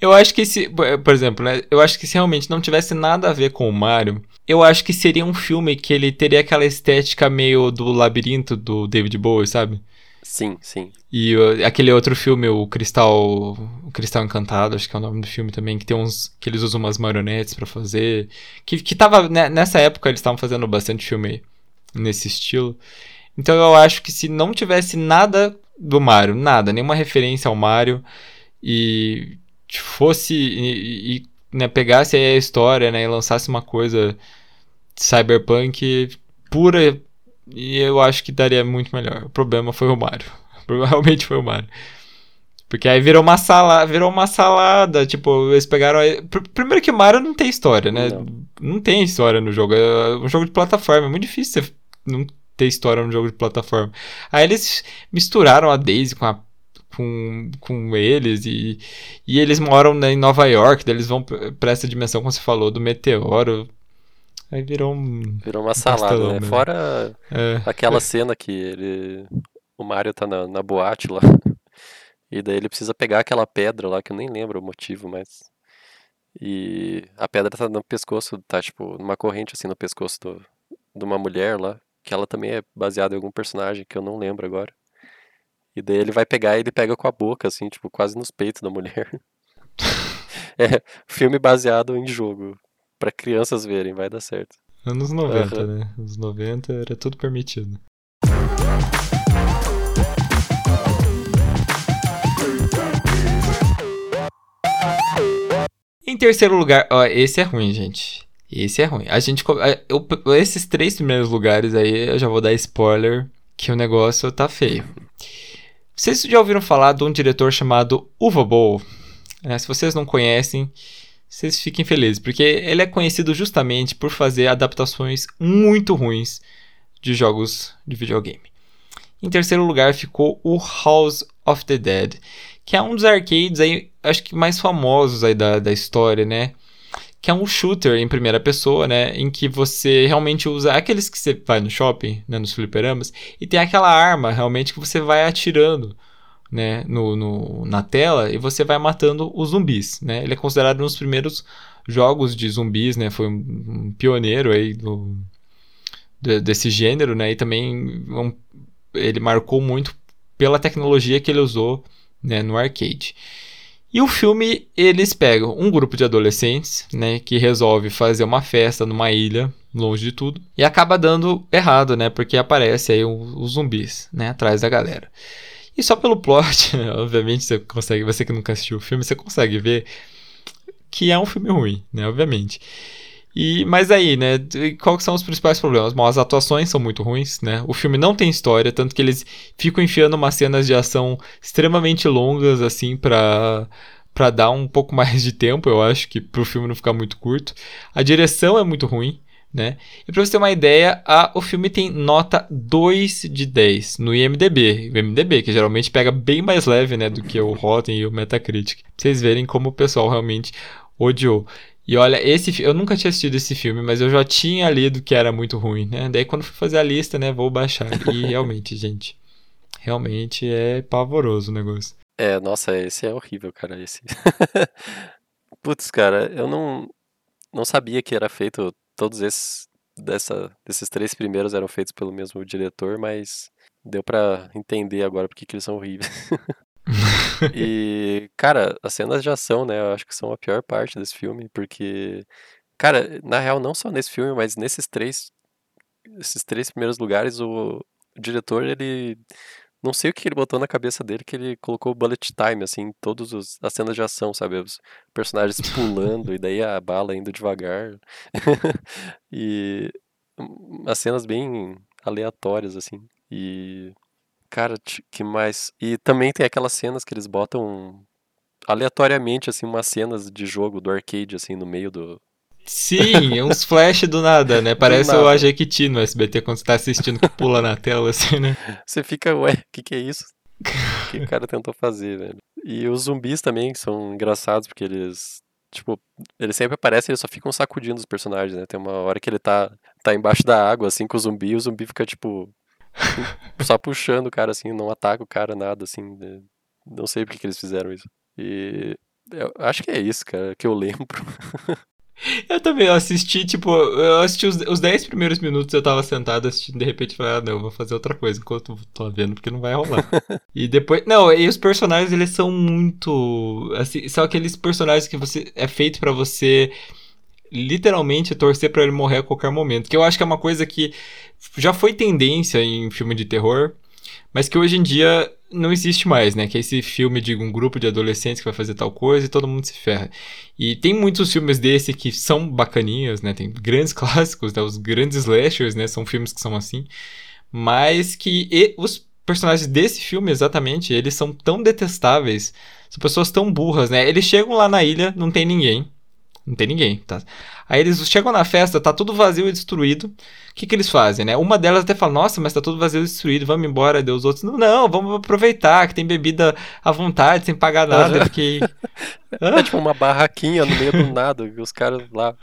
eu acho que se, por exemplo, né, eu acho que se realmente não tivesse nada a ver com o Mario, eu acho que seria um filme que ele teria aquela estética meio do labirinto do David Bowie, sabe? Sim, sim. E uh, aquele outro filme, o Cristal, o Cristal Encantado, acho que é o nome do filme também, que tem uns que eles usam umas marionetes para fazer, que que tava né, nessa época eles estavam fazendo bastante filme nesse estilo. Então eu acho que se não tivesse nada do Mario, nada, nenhuma referência ao Mario, e fosse e, e né, pegasse a história né, e lançasse uma coisa cyberpunk pura e eu acho que daria muito melhor. O problema foi o Mario. Realmente foi o Mario. Porque aí virou uma salada, virou uma salada, tipo, eles pegaram. Primeiro que o Mario não tem história, né? Não. não tem história no jogo. É um jogo de plataforma, é muito difícil você não ter história no jogo de plataforma. Aí eles misturaram a Daisy com a com, com eles e, e eles moram né, em Nova York, daí eles vão para essa dimensão, como você falou, do meteoro. Aí virou um. Virou uma um salada, né? Fora é. aquela cena que ele. O Mario tá na, na boate lá. E daí ele precisa pegar aquela pedra lá, que eu nem lembro o motivo, mas. E a pedra tá no pescoço, tá tipo, numa corrente assim no pescoço do, de uma mulher lá, que ela também é baseada em algum personagem que eu não lembro agora. E daí ele vai pegar e ele pega com a boca, assim, tipo, quase nos peitos da mulher. é, filme baseado em jogo. Para crianças verem, vai dar certo. Anos 90, uhum. né? Anos 90 era tudo permitido. Em terceiro lugar, ó, esse é ruim, gente. Esse é ruim. A gente, eu, esses três primeiros lugares aí, eu já vou dar spoiler que o negócio tá feio. Vocês já ouviram falar de um diretor chamado Uva Bowl? É, se vocês não conhecem, vocês fiquem felizes, porque ele é conhecido justamente por fazer adaptações muito ruins de jogos de videogame. Em terceiro lugar ficou o House of the Dead, que é um dos arcades aí, acho que mais famosos aí da, da história, né? que é um shooter em primeira pessoa, né? Em que você realmente usa aqueles que você vai no shopping, né, nos fliperamas, e tem aquela arma realmente que você vai atirando, né, no, no, na tela e você vai matando os zumbis, né? Ele é considerado um dos primeiros jogos de zumbis, né? Foi um, pioneiro aí do, de, desse gênero, né? E também um, ele marcou muito pela tecnologia que ele usou, né, no arcade. E o filme, eles pegam um grupo de adolescentes, né, que resolve fazer uma festa numa ilha, longe de tudo, e acaba dando errado, né, porque aparece aí os zumbis, né, atrás da galera. E só pelo plot, obviamente você consegue, você que nunca assistiu o filme, você consegue ver que é um filme ruim, né, obviamente. E, mas aí, né, quais são os principais problemas? Bom, as atuações são muito ruins, né? O filme não tem história, tanto que eles ficam enfiando umas cenas de ação extremamente longas, assim, pra, pra dar um pouco mais de tempo, eu acho, que pro filme não ficar muito curto. A direção é muito ruim, né? E pra você ter uma ideia, a, o filme tem nota 2 de 10 no IMDB. O IMDB, que geralmente pega bem mais leve, né, do que o Rotten e o Metacritic. Pra vocês verem como o pessoal realmente odiou. E olha, esse eu nunca tinha assistido esse filme, mas eu já tinha lido que era muito ruim, né? Daí quando fui fazer a lista, né, vou baixar. E realmente, gente, realmente é pavoroso o negócio. É, nossa, esse é horrível, cara, esse. Putz, cara, eu não não sabia que era feito todos esses dessa desses três primeiros eram feitos pelo mesmo diretor, mas deu para entender agora porque que eles são horríveis. e, cara, as cenas de ação, né, eu acho que são a pior parte desse filme, porque, cara, na real, não só nesse filme, mas nesses três, esses três primeiros lugares, o, o diretor, ele, não sei o que ele botou na cabeça dele, que ele colocou bullet time, assim, todas as cenas de ação, sabe, os personagens pulando, e daí a bala indo devagar, e hum, as cenas bem aleatórias, assim, e Cara, que mais? E também tem aquelas cenas que eles botam aleatoriamente, assim, umas cenas de jogo do arcade, assim, no meio do. Sim, é uns flash do nada, né? Parece nada. o Ajequiti no SBT quando você tá assistindo que pula na tela, assim, né? Você fica, ué, o que, que é isso? O que o cara tentou fazer, velho? E os zumbis também são engraçados, porque eles. Tipo, eles sempre aparecem eles só ficam sacudindo os personagens, né? Tem uma hora que ele tá, tá embaixo da água, assim, com o zumbi, e o zumbi fica, tipo, só puxando o cara assim, não ataca o cara, nada assim. Né? Não sei por que eles fizeram isso. E eu acho que é isso, cara, que eu lembro. Eu também, eu assisti, tipo, eu assisti os, os 10 primeiros minutos, eu tava sentado assistindo, de repente falei, ah, não, vou fazer outra coisa enquanto tô vendo, porque não vai rolar. e depois, não, e os personagens, eles são muito, assim, são aqueles personagens que você, é feito para você literalmente torcer para ele morrer a qualquer momento. Que eu acho que é uma coisa que já foi tendência em filme de terror, mas que hoje em dia não existe mais, né? Que é esse filme de um grupo de adolescentes que vai fazer tal coisa e todo mundo se ferra. E tem muitos filmes desse que são bacaninhas, né? Tem grandes clássicos, né? Os grandes slashers, né? São filmes que são assim. Mas que os personagens desse filme, exatamente, eles são tão detestáveis. São pessoas tão burras, né? Eles chegam lá na ilha, não tem ninguém. Não tem ninguém, tá? Aí eles chegam na festa, tá tudo vazio e destruído. O que, que eles fazem, né? Uma delas até fala, nossa, mas tá tudo vazio destruído, vamos embora. Deus os outros, não, não, vamos aproveitar, que tem bebida à vontade, sem pagar nada. Eu fiquei... é tipo uma barraquinha no meio do nada, os caras lá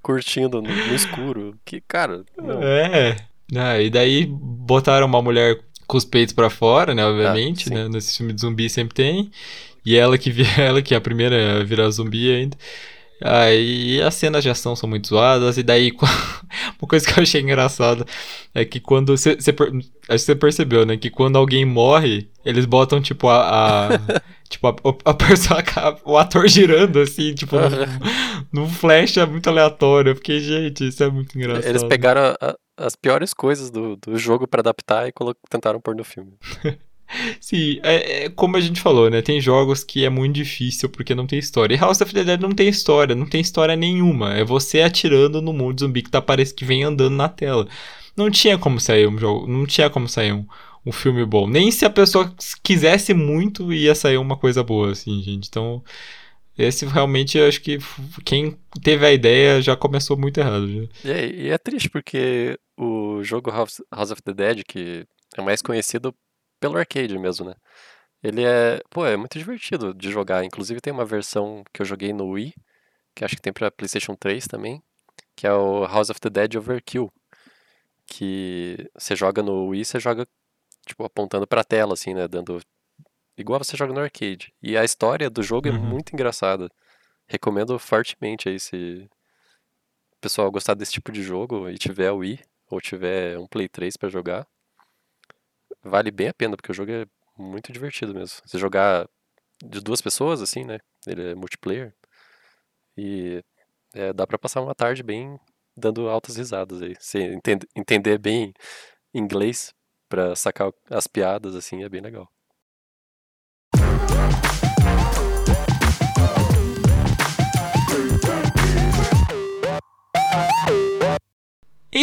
curtindo no, no, escuro. Que, cara, não. É. Ah, e daí botaram uma mulher com os peitos para fora, né? Obviamente, ah, né? Nesse filme de zumbi sempre tem. E ela que, ela que é a primeira a virar zumbi ainda. Aí as cenas de ação são muito zoadas, e daí uma coisa que eu achei engraçada é que quando você, você percebeu, né? Que quando alguém morre, eles botam tipo a. a tipo, a, a, pessoa, o ator girando assim, tipo, num, flash é muito aleatório. Porque, gente, isso é muito engraçado. Eles pegaram a, as piores coisas do, do jogo para adaptar e tentaram pôr no filme. Sim, é, é, como a gente falou, né? Tem jogos que é muito difícil porque não tem história. E House of the Dead não tem história, não tem história nenhuma. É você atirando no mundo zumbi que tá parece que vem andando na tela. Não tinha como sair um jogo, não tinha como sair um, um filme bom. Nem se a pessoa quisesse muito ia sair uma coisa boa, assim, gente. Então, esse realmente eu acho que quem teve a ideia já começou muito errado. Já. E, é, e é triste porque o jogo House, House of the Dead, que é mais conhecido pelo arcade mesmo, né? Ele é, pô, é muito divertido de jogar. Inclusive tem uma versão que eu joguei no Wii, que acho que tem para PlayStation 3 também, que é o House of the Dead Overkill, que você joga no Wii, você joga tipo apontando para a tela assim, né, dando igual você joga no arcade. E a história do jogo é uhum. é muito engraçada. Recomendo fortemente aí se o pessoal gostar desse tipo de jogo e tiver o Wii ou tiver um Play 3 para jogar vale bem a pena, porque o jogo é muito divertido mesmo. Você jogar de duas pessoas, assim, né? Ele é multiplayer. E é, dá para passar uma tarde bem dando altas risadas aí. Se entende, entender bem inglês para sacar as piadas, assim, é bem legal.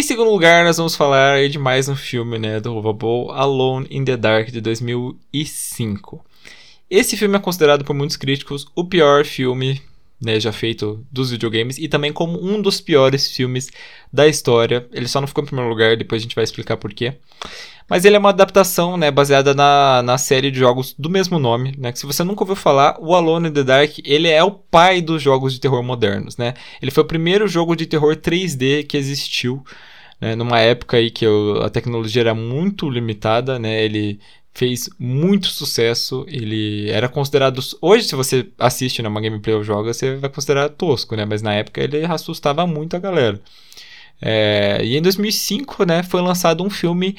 Em segundo lugar, nós vamos falar de mais um filme, né, do Uva Alone in the Dark, de 2005. Esse filme é considerado por muitos críticos o pior filme né, já feito dos videogames e também como um dos piores filmes da história. Ele só não ficou em primeiro lugar, depois a gente vai explicar por quê. Mas ele é uma adaptação, né, baseada na, na série de jogos do mesmo nome, né, que se você nunca ouviu falar, o Alone in the Dark, ele é o pai dos jogos de terror modernos, né. Ele foi o primeiro jogo de terror 3D que existiu, né, numa época aí que eu, a tecnologia era muito limitada, né, ele fez muito sucesso, ele era considerado, hoje se você assiste numa gameplay ou joga, você vai considerar tosco, né, mas na época ele assustava muito a galera. É, e em 2005, né, foi lançado um filme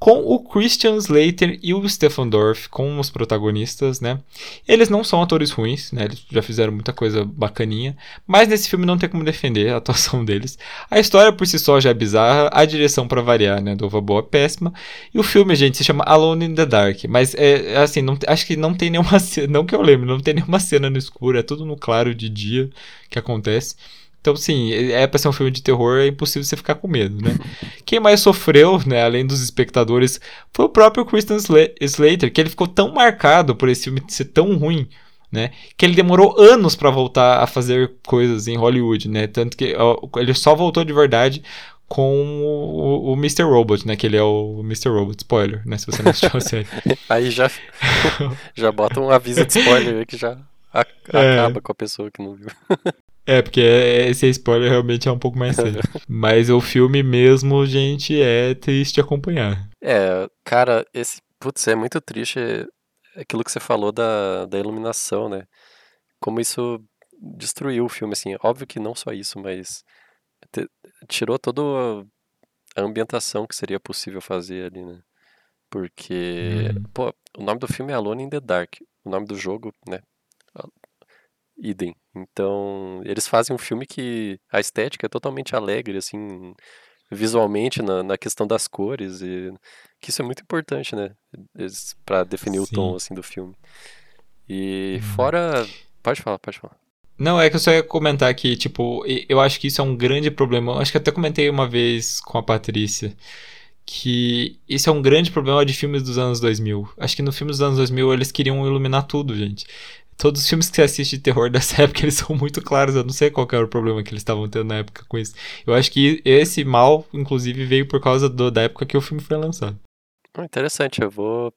com o Christian Slater e o Stefan Dorff como os protagonistas, né? Eles não são atores ruins, né? Eles já fizeram muita coisa bacaninha, mas nesse filme não tem como defender a atuação deles. A história por si só já é bizarra, a direção para variar, né, do Boa é péssima, e o filme, gente, se chama Alone in the Dark, mas é, é assim, não, acho que não tem nenhuma cena, não que eu lembro, não tem nenhuma cena no escuro, é tudo no claro de dia que acontece. Então, sim, é pra ser um filme de terror, é impossível você ficar com medo, né? Quem mais sofreu, né, além dos espectadores, foi o próprio Christian Slater, que ele ficou tão marcado por esse filme ser tão ruim, né, que ele demorou anos para voltar a fazer coisas em Hollywood, né? Tanto que ó, ele só voltou de verdade com o, o Mr. Robot, né? Que ele é o Mr. Robot, spoiler, né? Se você não assistiu a série. Aí já, já bota um aviso de spoiler que já é. acaba com a pessoa que não viu. É, porque esse spoiler realmente é um pouco mais sério. Mas o filme mesmo, gente, é triste acompanhar. É, cara, esse. Putz, é muito triste aquilo que você falou da, da iluminação, né? Como isso destruiu o filme, assim. Óbvio que não só isso, mas te, tirou toda a ambientação que seria possível fazer ali, né? Porque, hum. pô, o nome do filme é Alone in the Dark. O nome do jogo, né? Idem. Então, eles fazem um filme que a estética é totalmente alegre, assim, visualmente, na, na questão das cores, e que isso é muito importante, né? para definir Sim. o tom, assim, do filme. E hum. fora... Pode falar, pode falar. Não, é que eu só ia comentar que, tipo, eu acho que isso é um grande problema. Eu acho que até comentei uma vez com a Patrícia que isso é um grande problema de filmes dos anos 2000. Acho que no filme dos anos 2000 eles queriam iluminar tudo, gente todos os filmes que você assiste de terror dessa época, eles são muito claros. Eu não sei qual era o problema que eles estavam tendo na época com isso. Eu acho que esse mal, inclusive, veio por causa do, da época que o filme foi lançado. Interessante, eu vou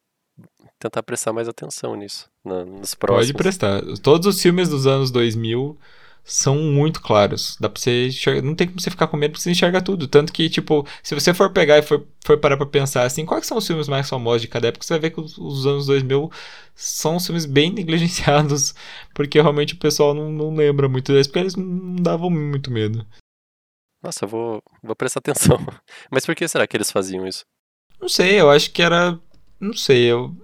tentar prestar mais atenção nisso, nos próximos. Pode prestar. Todos os filmes dos anos 2000 são muito claros. Dá pra você enxergar, não tem como você ficar com medo porque você enxerga tudo. Tanto que, tipo, se você for pegar e for, for parar pra pensar assim, quais são os filmes mais famosos de cada época, você vai ver que os, os anos 2000 são filmes bem negligenciados, porque realmente o pessoal não, não lembra muito deles, porque eles não davam muito medo. Nossa, eu vou, vou prestar atenção. Mas por que será que eles faziam isso? Não sei, eu acho que era. Não sei, eu,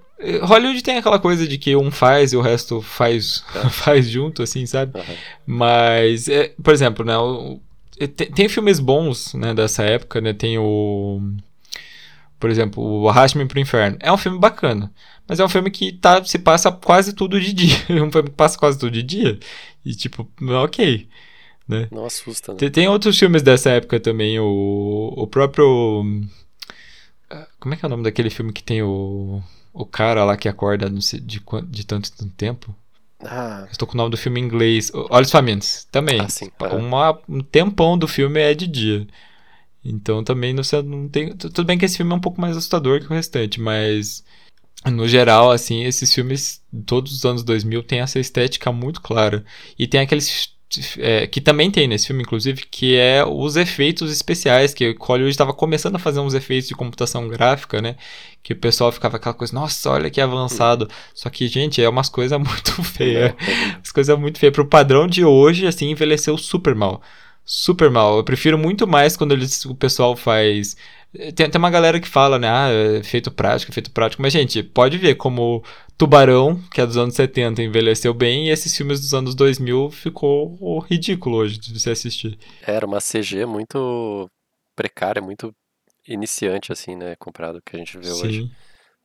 Hollywood tem aquela coisa de que um faz e o resto faz, é. faz junto, assim, sabe? Uhum. Mas, é, por exemplo, né, o, tem, tem, filmes bons né, dessa época, né? Tem o. Por exemplo, o Arraste-me pro Inferno. É um filme bacana. Mas é um filme que tá, se passa quase tudo de dia. É um filme que passa quase tudo de dia. E tipo, ok. Né? Não assusta, né? Tem, tem outros filmes dessa época também. O, o próprio. Como é que é o nome daquele filme que tem o o cara lá que acorda de, de, de tanto, tanto tempo. Ah. Estou com o nome do filme em inglês. Olhos Famintos. Também. Ah, sim. Uma, um tempão do filme é de dia. Então também não, não tem. Tudo bem que esse filme é um pouco mais assustador que o restante, mas. No geral, assim, esses filmes, todos os anos 2000, tem essa estética muito clara. E tem aqueles é, que também tem nesse filme, inclusive, que é os efeitos especiais, que o Hollywood estava começando a fazer uns efeitos de computação gráfica, né? Que o pessoal ficava aquela coisa, nossa, olha que avançado. Só que, gente, é umas coisas muito feias. As coisas muito feias. Pro padrão de hoje, assim, envelheceu super mal. Super mal. Eu prefiro muito mais quando eles, o pessoal faz tem, tem uma galera que fala, né? Ah, é feito prático, feito prático. Mas, gente, pode ver como Tubarão, que é dos anos 70, envelheceu bem, e esses filmes dos anos 2000 ficou ridículo hoje de você assistir. Era uma CG muito precária, muito iniciante, assim, né? Comparado ao que a gente vê Sim. hoje.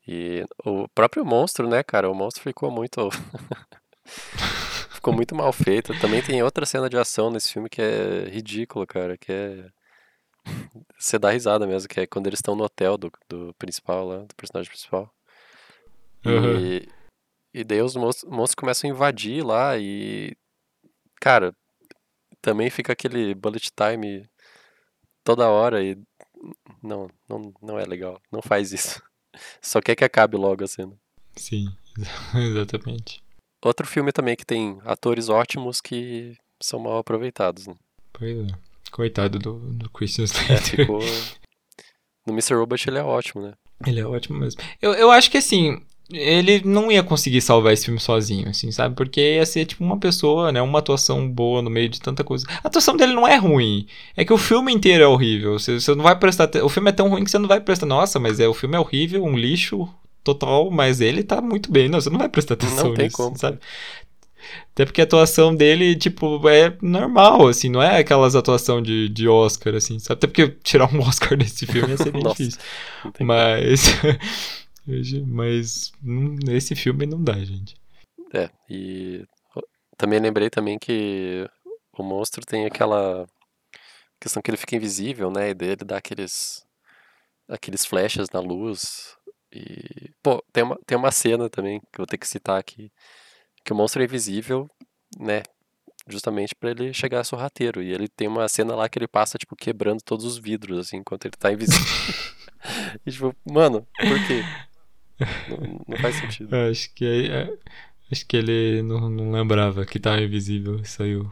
E o próprio monstro, né, cara? O monstro ficou muito. ficou muito mal feito. Também tem outra cena de ação nesse filme que é ridículo, cara. Que é você dá risada mesmo, que é quando eles estão no hotel do, do principal lá, do personagem principal. Uhum. E, e daí os monstros, monstros começam a invadir lá e. cara, também fica aquele bullet time toda hora e não, não, não é legal. Não faz isso. Só quer que acabe logo a cena. Sim, exatamente. Outro filme também que tem atores ótimos que são mal aproveitados, né? Pois é. Coitado do, do Christian É, Slater. ficou... No Mr. Robot ele é ótimo, né? Ele é ótimo mesmo. Eu, eu acho que assim, ele não ia conseguir salvar esse filme sozinho, assim, sabe? Porque ia ser tipo uma pessoa, né? Uma atuação boa no meio de tanta coisa. A atuação dele não é ruim. É que o filme inteiro é horrível. Você, você não vai prestar. te- O filme é tão ruim que você não vai prestar. Nossa, mas é, o filme é horrível, um lixo total, mas ele tá muito bem. Não, você não vai prestar atenção Não tem nisso, como. sabe? Até porque a atuação dele, tipo, é normal, assim, não é aquelas atuação de, de Oscar, assim, sabe? Até porque tirar um Oscar desse filme ia ser bem Nossa, difícil. Mas. mas não- nesse filme não dá, gente. É, e também lembrei também que o monstro tem aquela questão que ele fica invisível, né? E dele dá aqueles aqueles flashes na luz. E pô, tem uma, tem uma cena também que eu vou ter que citar aqui, que o monstro é invisível, né? Justamente pra ele chegar sorrateiro. E ele tem uma cena lá que ele passa, tipo, quebrando todos os vidros, assim, enquanto ele tá invisível. e tipo, mano, por quê? Não, não faz sentido. Eu Acho que, é- é- acho que ele não, não lembrava que tava invisível e saiu.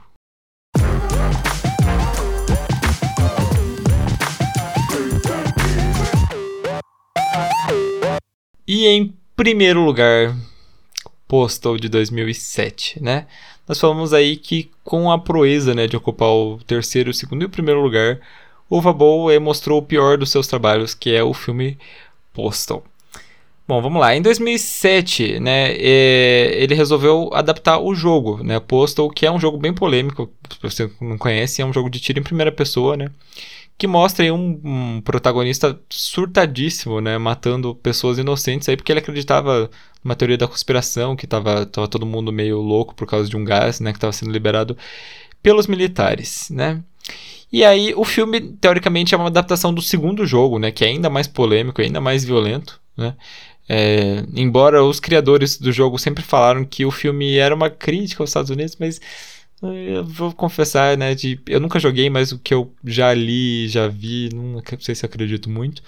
E em primeiro lugar, Postal de 2007, né? Nós falamos aí que com a proeza, né, de ocupar o terceiro, o segundo e o primeiro lugar, o Vabol eh, mostrou o pior dos seus trabalhos, que é o filme Postal. Bom, vamos lá. Em 2007, né, eh, ele resolveu adaptar o jogo, né, Postal, que é um jogo bem polêmico, se você não conhece, é um jogo de tiro em primeira pessoa, né, que mostra aí um, um protagonista surtadíssimo, né, matando pessoas inocentes aí porque ele acreditava numa teoria da conspiração, que tava, tava todo mundo meio louco por causa de um gás, né, que estava sendo liberado pelos militares, né. E aí o filme, teoricamente, é uma adaptação do segundo jogo, né, que é ainda mais polêmico, ainda mais violento, né. É, embora os criadores do jogo sempre falaram que o filme era uma crítica aos Estados Unidos, mas eh, eu vou confessar, né, de, eu nunca joguei, mas o que eu já li, já vi, não sei se acredito muito.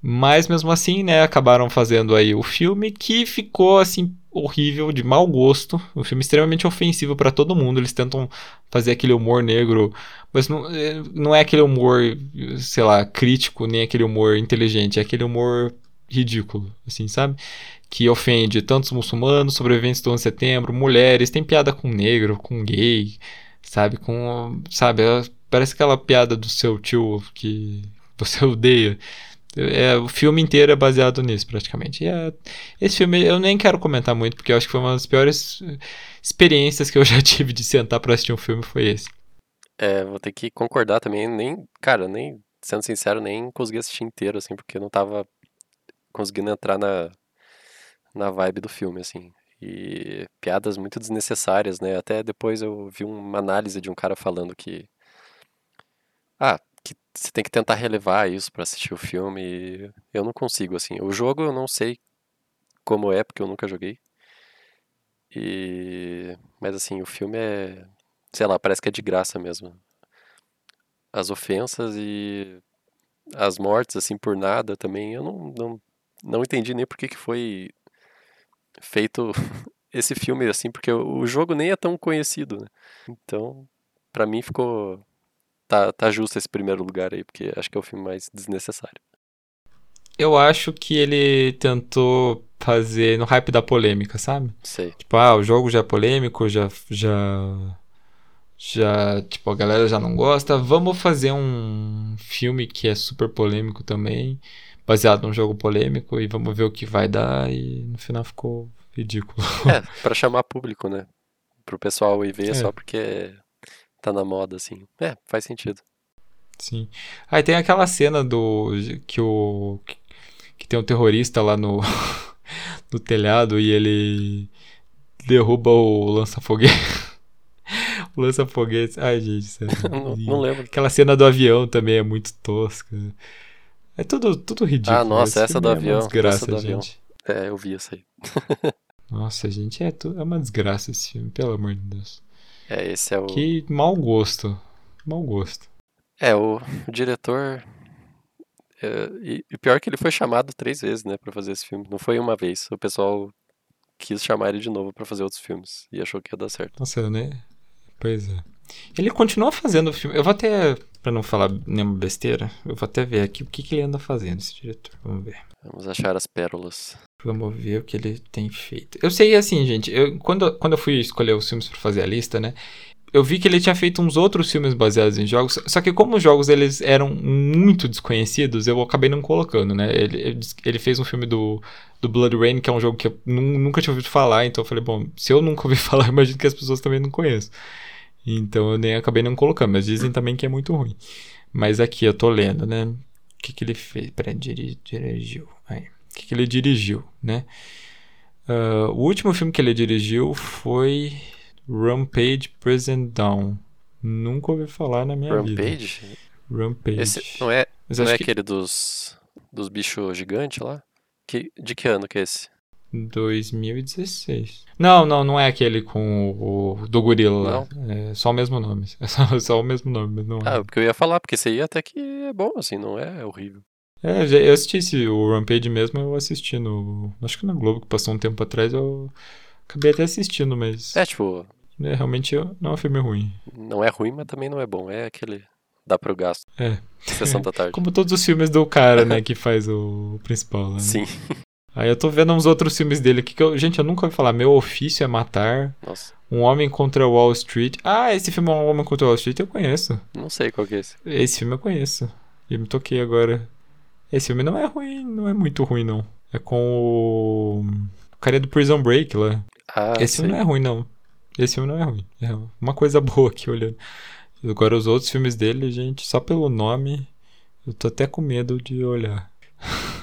Mas mesmo assim, né, acabaram fazendo aí o filme que ficou assim horrível, de mau gosto, um filme extremamente ofensivo para todo mundo. Eles tentam fazer aquele humor negro, mas não, eh, não é aquele humor, sei lá, crítico, nem aquele humor inteligente, é aquele humor ridículo, assim, sabe? Que ofende tantos muçulmanos, sobreviventes do 11 de setembro, mulheres, tem piada com negro, com gay, sabe? Com, sabe, é- parece aquela piada do seu tio que você odeia. É, o filme inteiro é baseado nisso, praticamente. É- esse filme eu nem quero comentar muito, porque eu acho que foi uma das piores experiências que eu já tive de sentar pra assistir um filme, foi esse. É, vou ter que concordar também, nem, cara, nem, sendo sincero, nem consegui assistir inteiro, assim, porque eu não tava conseguindo entrar na, na vibe do filme, assim. E piadas muito desnecessárias, né? Até depois eu vi uma análise de um cara falando que. Ah, que você tem que tentar relevar isso pra assistir o filme. Eu não consigo, assim. O jogo eu não sei como é, porque eu nunca joguei. E. Mas assim, o filme é. Sei lá, parece que é de graça mesmo. As ofensas e as mortes, assim, por nada também. Eu não, não, não entendi nem por que que foi feito esse filme, assim, porque o jogo nem é tão conhecido, né? Então, pra mim ficou. Tá, tá justo esse primeiro lugar aí, porque acho que é o filme mais desnecessário. Eu acho que ele tentou fazer no hype da polêmica, sabe? Sei. Tipo, ah, o jogo já é polêmico, já, já, já, tipo, a galera já não gosta. Vamos fazer um filme que é super polêmico também, baseado num jogo polêmico, e vamos ver o que vai dar. E no final ficou ridículo. É, pra chamar público, né? Pro pessoal ir ver É. só porque tá na moda, assim. É, faz sentido. Sim. Aí tem aquela cena do que o que tem um terrorista lá no no telhado e ele derruba o lança-foguete. o lança-foguete. Ai, gente, sério. não, não lembro. Aquela cena do avião também é muito tosca. É tudo, tudo ridículo. Ah, nossa, essa do é avião, desgraça, essa do avião. gente. É, eu vi isso aí. Nossa, gente, é, é uma desgraça esse filme, pelo amor de Deus. É, esse é o. Que mau gosto. Mau gosto. É, o, o diretor. é, e, e pior que ele foi chamado três vezes, né, pra fazer esse filme. Não foi uma vez. O pessoal quis chamar ele de novo pra fazer outros filmes e achou que ia dar certo. Nossa, né? Pois é. Ele continua fazendo filme. Eu vou até, pra não falar nenhuma besteira, eu vou até ver aqui o que, que ele anda fazendo, esse diretor. Vamos ver. Vamos achar as pérolas. Vamos ver o que ele tem feito. Eu sei assim, gente, eu, quando, quando eu fui escolher os filmes pra fazer a lista, né? Eu vi que ele tinha feito uns outros filmes baseados em jogos, só que como os jogos eles eram muito desconhecidos, eu acabei não colocando, né? Ele, ele, fez um filme do, do Blood Rain, que é um jogo que eu nu- nunca tinha ouvido falar, então eu falei, bom, se eu nunca ouvi falar, imagino que as pessoas também não conheçam. Então eu nem acabei não colocando, mas dizem também que é muito ruim. Mas aqui eu tô lendo, né? O que, que ele fez? Peraí, diri- dirigiu. Aí. O que, que ele dirigiu, né? Ah, o último filme que ele dirigiu foi Rampage Present Down. Nunca ouvi falar na minha vida. Rampage? Rampage. Esse não é, Mas não é que aquele dos, dos bichos gigantes lá? Que, de que ano que é esse? 2016. Não, não, não é aquele com o, o do gorila lá. É só o mesmo nome. É só, só o mesmo nome, mas não é. Ah, porque eu ia falar, porque esse aí até que é bom, assim, não é horrível. É, eu assisti esse, o Rampage mesmo, eu assisti no. Acho que na Globo, que passou um tempo atrás, eu acabei até assistindo, mas. É, tipo, né, realmente não é um filme ruim. não é ruim, mas também não é bom. É aquele. Dá pro gasto. É. Sessão da tarde. Como todos os filmes do cara, né, que faz o principal né? Sim. Aí eu tô vendo uns outros filmes dele aqui que eu. Gente, eu nunca ouvi falar. Meu ofício é matar. Nossa, Um Homem contra Wall Street. Ah, esse filme é Um Homem contra Wall Street eu conheço. não sei qual que é esse. Esse filme eu conheço. E me toquei agora. Esse filme não é ruim, não é muito ruim, não. É com o. O cara do Prison Break lá. Ah, Esse sei. filme não é ruim, não. Esse filme não é ruim. É uma coisa boa aqui olhando. Agora, os outros filmes dele, gente, só pelo nome, eu tô até com medo de olhar.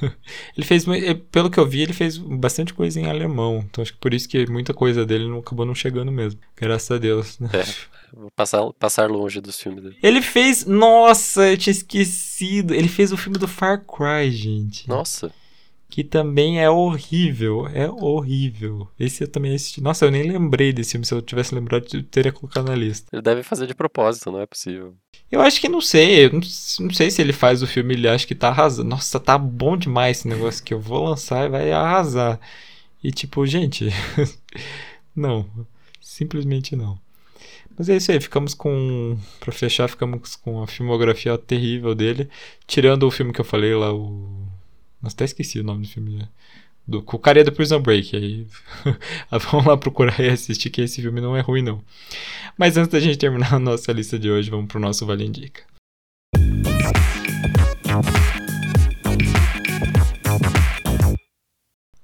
ele fez, eh, pelo que eu vi, ele fez bastante coisa em alemão. Então acho que por isso que muita coisa dele não acabou não chegando mesmo. Graças a Deus. né? É. Vou passar, passar longe dos filmes dele. Ele fez. Nossa, eu tinha esquecido. Ele fez o filme do Far Cry, gente. Nossa, Que também é horrível. É horrível. Esse eu também assisti. Nossa, eu nem lembrei desse filme. Se eu tivesse lembrado, eu teria colocado na lista. ele deve fazer de propósito, não é possível. Eu acho que não sei. Eu não, não sei se ele faz o filme, ele acha que tá arrasando. Nossa, tá bom demais esse negócio que eu vou lançar e vai arrasar. E tipo, gente. não. Simplesmente não. Mas é isso aí, ficamos com. Pra fechar, ficamos com a filmografia terrível dele. Tirando o filme que eu falei lá, o. Nossa, até esqueci o nome do filme já. Do, com o cara do Prison Break. Aí. vamos lá procurar e assistir, que esse filme não é ruim, não. Mas antes da gente terminar a nossa lista de hoje, vamos pro nosso Vale Indica.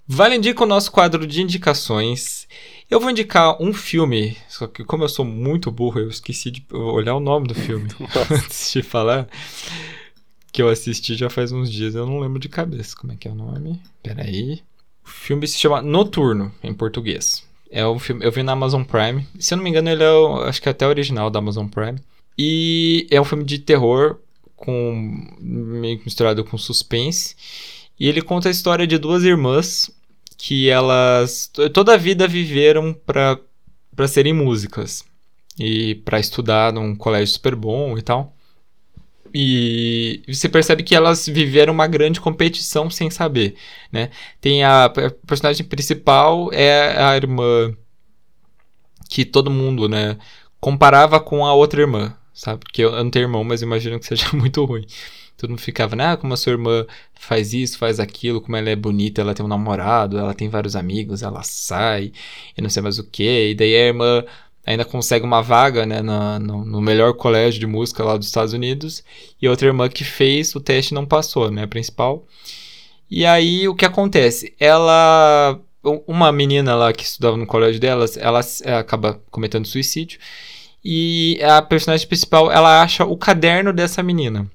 Vale Indica o nosso quadro de indicações. Eu vou indicar um filme, só que como eu sou muito burro, eu esqueci de olhar o nome do filme antes de falar. Que eu assisti já faz uns dias, eu não lembro de cabeça. Como é que é o nome? Peraí. O filme se chama Noturno, em português. É um filme, eu vi na Amazon Prime. Se eu não me engano, ele é, o, acho que é até original da Amazon Prime. E é um filme de terror com misturado com suspense. E ele conta a história de duas irmãs que elas toda a vida viveram para para serem músicas e para estudar num colégio super bom e tal. E você percebe que elas viveram uma grande competição sem saber, né? Tem a, a personagem principal é a irmã que todo mundo, né, comparava com a outra irmã, sabe? Porque eu, eu não tenho irmão, mas imagino que seja muito ruim. Todo mundo ficava, né? Ah, como a sua irmã faz isso, faz aquilo, como ela é bonita, ela tem um namorado, ela tem vários amigos, ela sai e não sei mais o que. E daí a irmã ainda consegue uma vaga, né, na- no, no melhor colégio de música lá dos Estados Unidos. E outra irmã que fez o teste não passou, né, a principal. E aí o que acontece? Ela. Uma menina lá que estudava no colégio delas, ela acaba cometendo suicídio. E a personagem principal, ela acha o caderno dessa menina.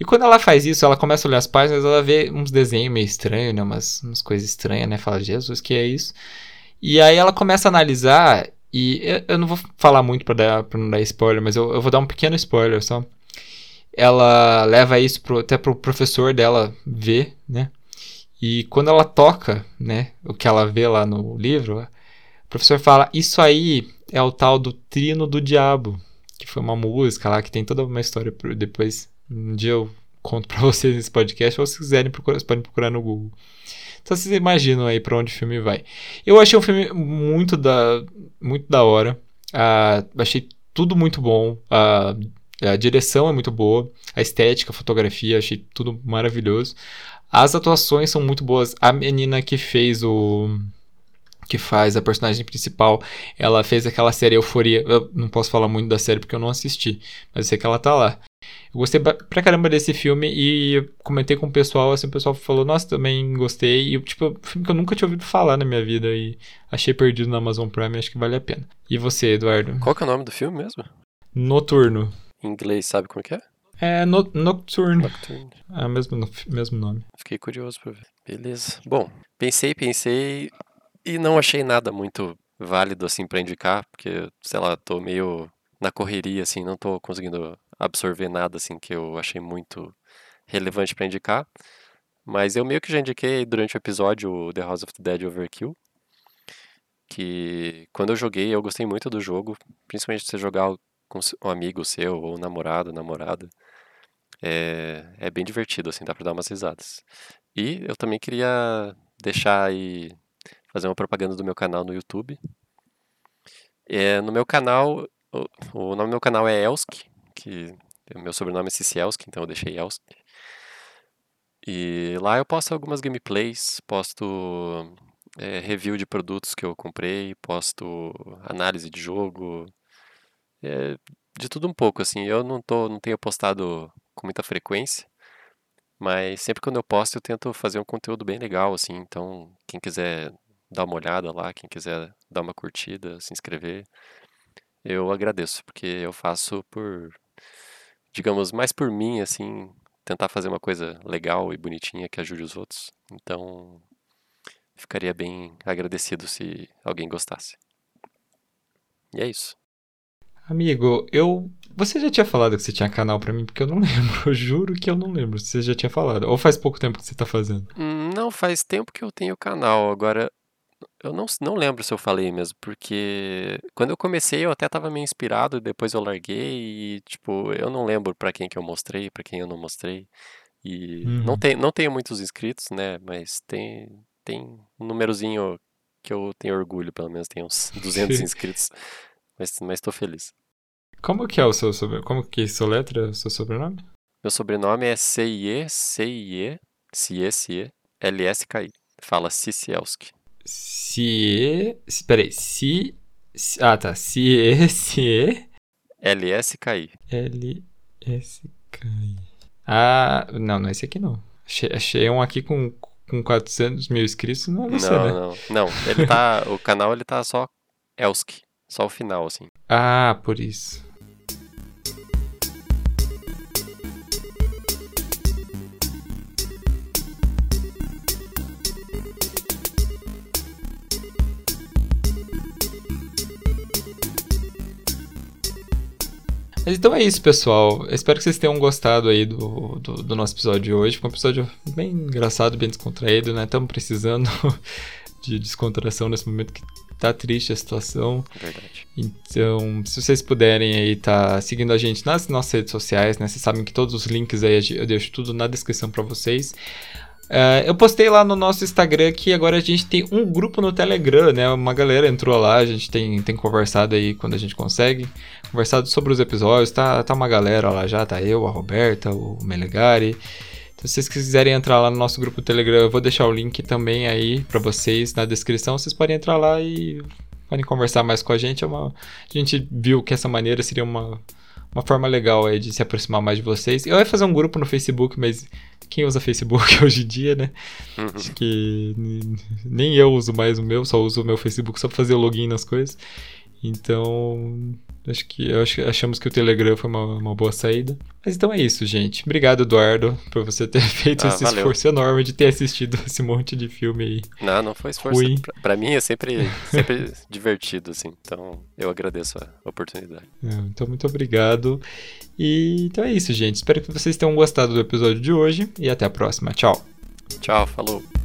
E quando ela faz isso, ela começa a olhar as páginas, ela vê uns desenhos meio estranhos, né? Umas, umas coisas estranhas, né? Fala, Jesus, que é isso? E aí ela começa a analisar, e eu, não vou falar muito pra não dar spoiler, mas eu, eu vou dar um pequeno spoiler só. Ela leva isso pro, até pro professor dela ver, né? E quando ela toca, né? O que ela vê lá no livro, o professor fala: Isso aí é o tal do Trino do Diabo, que foi uma música lá que tem toda uma história. Depois, um dia eu conto pra vocês nesse podcast, ou se quiserem procurar, podem procurar no Google. Então vocês imaginam aí pra onde o filme vai. Eu achei um filme muito da, muito da hora. Uh, achei tudo muito bom. Uh, a direção é muito boa. A estética, a fotografia, achei tudo maravilhoso. As atuações são muito boas. A menina que fez o que faz a personagem principal, ela fez aquela série Euforia. Eu não posso falar muito da série porque eu não assisti, mas eu sei que ela tá lá. Eu gostei pra caramba desse filme e comentei com o pessoal, assim, o pessoal falou, nossa, também gostei. E, tipo, um filme que eu nunca tinha ouvido falar na minha vida e achei perdido na Amazon Prime, acho que vale a pena. E você, Eduardo? Qual que é o nome do filme mesmo? Noturno. Em inglês, sabe como que é? É no Nocturne. Nocturne. É o mesmo, mesmo nome. Fiquei curioso pra ver. Beleza. Bom, pensei, pensei e não achei nada muito válido assim para indicar, porque, sei lá, tô meio na correria assim, não tô conseguindo absorver nada assim que eu achei muito relevante para indicar. Mas eu meio que já indiquei durante o episódio The House of the Dead Overkill, que quando eu joguei eu gostei muito do jogo, principalmente se você jogar com um amigo seu ou namorado, namorada. É, é bem divertido, assim, dá pra dar umas risadas. E eu também queria deixar aí, fazer uma propaganda do meu canal no YouTube. É, no meu canal, o, o nome do meu canal é Elsk, que meu sobrenome é Cicielski, então eu deixei Elsk. E lá eu posto algumas gameplays, posto é, review de produtos que eu comprei, posto análise de jogo, é, de tudo um pouco, assim. Eu não, tô, não tenho postado com muita frequência, mas sempre quando eu posto eu tento fazer um conteúdo bem legal, assim. Então, quem quiser dar uma olhada lá, quem quiser dar uma curtida, se inscrever, eu agradeço, porque eu faço por, digamos, mais por mim, assim, tentar fazer uma coisa legal e bonitinha que ajude os outros. Então, ficaria bem agradecido se alguém gostasse. E é isso. Amigo, eu. Você já tinha falado que você tinha canal pra mim? Porque eu não lembro. Eu juro que eu não lembro se você já tinha falado. Ou faz pouco tempo que você tá fazendo? Hum, não, faz tempo que eu tenho canal. Agora, eu não, não lembro se eu falei mesmo, porque quando eu comecei eu até tava meio inspirado, depois eu larguei e, tipo, eu não lembro pra quem que eu mostrei, pra quem eu não mostrei. E uhum. não, tem, não tenho muitos inscritos, né? Mas tem, tem um númerozinho que eu tenho orgulho, pelo menos tem uns 200 inscritos. Mas, mas tô feliz. Como que é o seu sobrenome? Como que soletra o seu sobrenome? Meu sobrenome é C-I-E, C-I-E, C-E-C-E, L-S-K-I. Fala Cicielski. C-E... Peraí, C... Ah, tá. C-E, C-E... L-S-K-I. L-S-K-I. Ah, não, não é esse aqui não. Achei, achei um aqui com, com 400 mil inscritos, não é você, não, né? Não, não. Ele tá... o canal, ele tá só Elski. Só o final, assim. Ah, por isso. Mas então é isso, pessoal. Eu espero que vocês tenham gostado aí do, do, do, nosso episódio de hoje. Foi um episódio bem engraçado, bem descontraído, né? Estamos precisando de descontração nesse momento que tá triste a situação. Verdade. Então, se vocês puderem aí tá seguindo a gente nas nossas redes sociais, né? Vocês sabem que todos os links aí eu deixo tudo na descrição para vocês. Uh, eu postei lá no nosso Instagram que agora a gente tem um grupo no Telegram, né? Uma galera entrou lá, a gente tem, tem conversado aí quando a gente consegue. Conversado sobre os episódios, tá, tá uma galera lá já, tá eu, a Roberta, o Melegari. Então, se vocês quiserem entrar lá no nosso grupo Telegram, eu vou deixar o link também aí para vocês na descrição. Vocês podem entrar lá e podem conversar mais com a gente. É uma... A gente viu que essa maneira seria uma, uma forma legal aí de se aproximar mais de vocês. Eu ia fazer um grupo no Facebook, mas quem usa Facebook hoje em dia, né? Uhum. Acho que nem eu uso mais o meu, só uso o meu Facebook só pra fazer login nas coisas. Então, acho que acho, achamos que o Telegram foi uma, uma, boa saída. Mas então é isso, gente. Obrigado, Eduardo, por você ter feito ah, esse valeu. esforço enorme de ter assistido esse monte de filme aí. Não, não foi esforço. Pra, pra, mim é sempre, sempre divertido, assim. Então, eu agradeço a oportunidade. É, então, muito obrigado. E então é isso, gente. Espero que vocês tenham gostado do episódio de hoje e até a próxima. Tchau. Tchau, falou.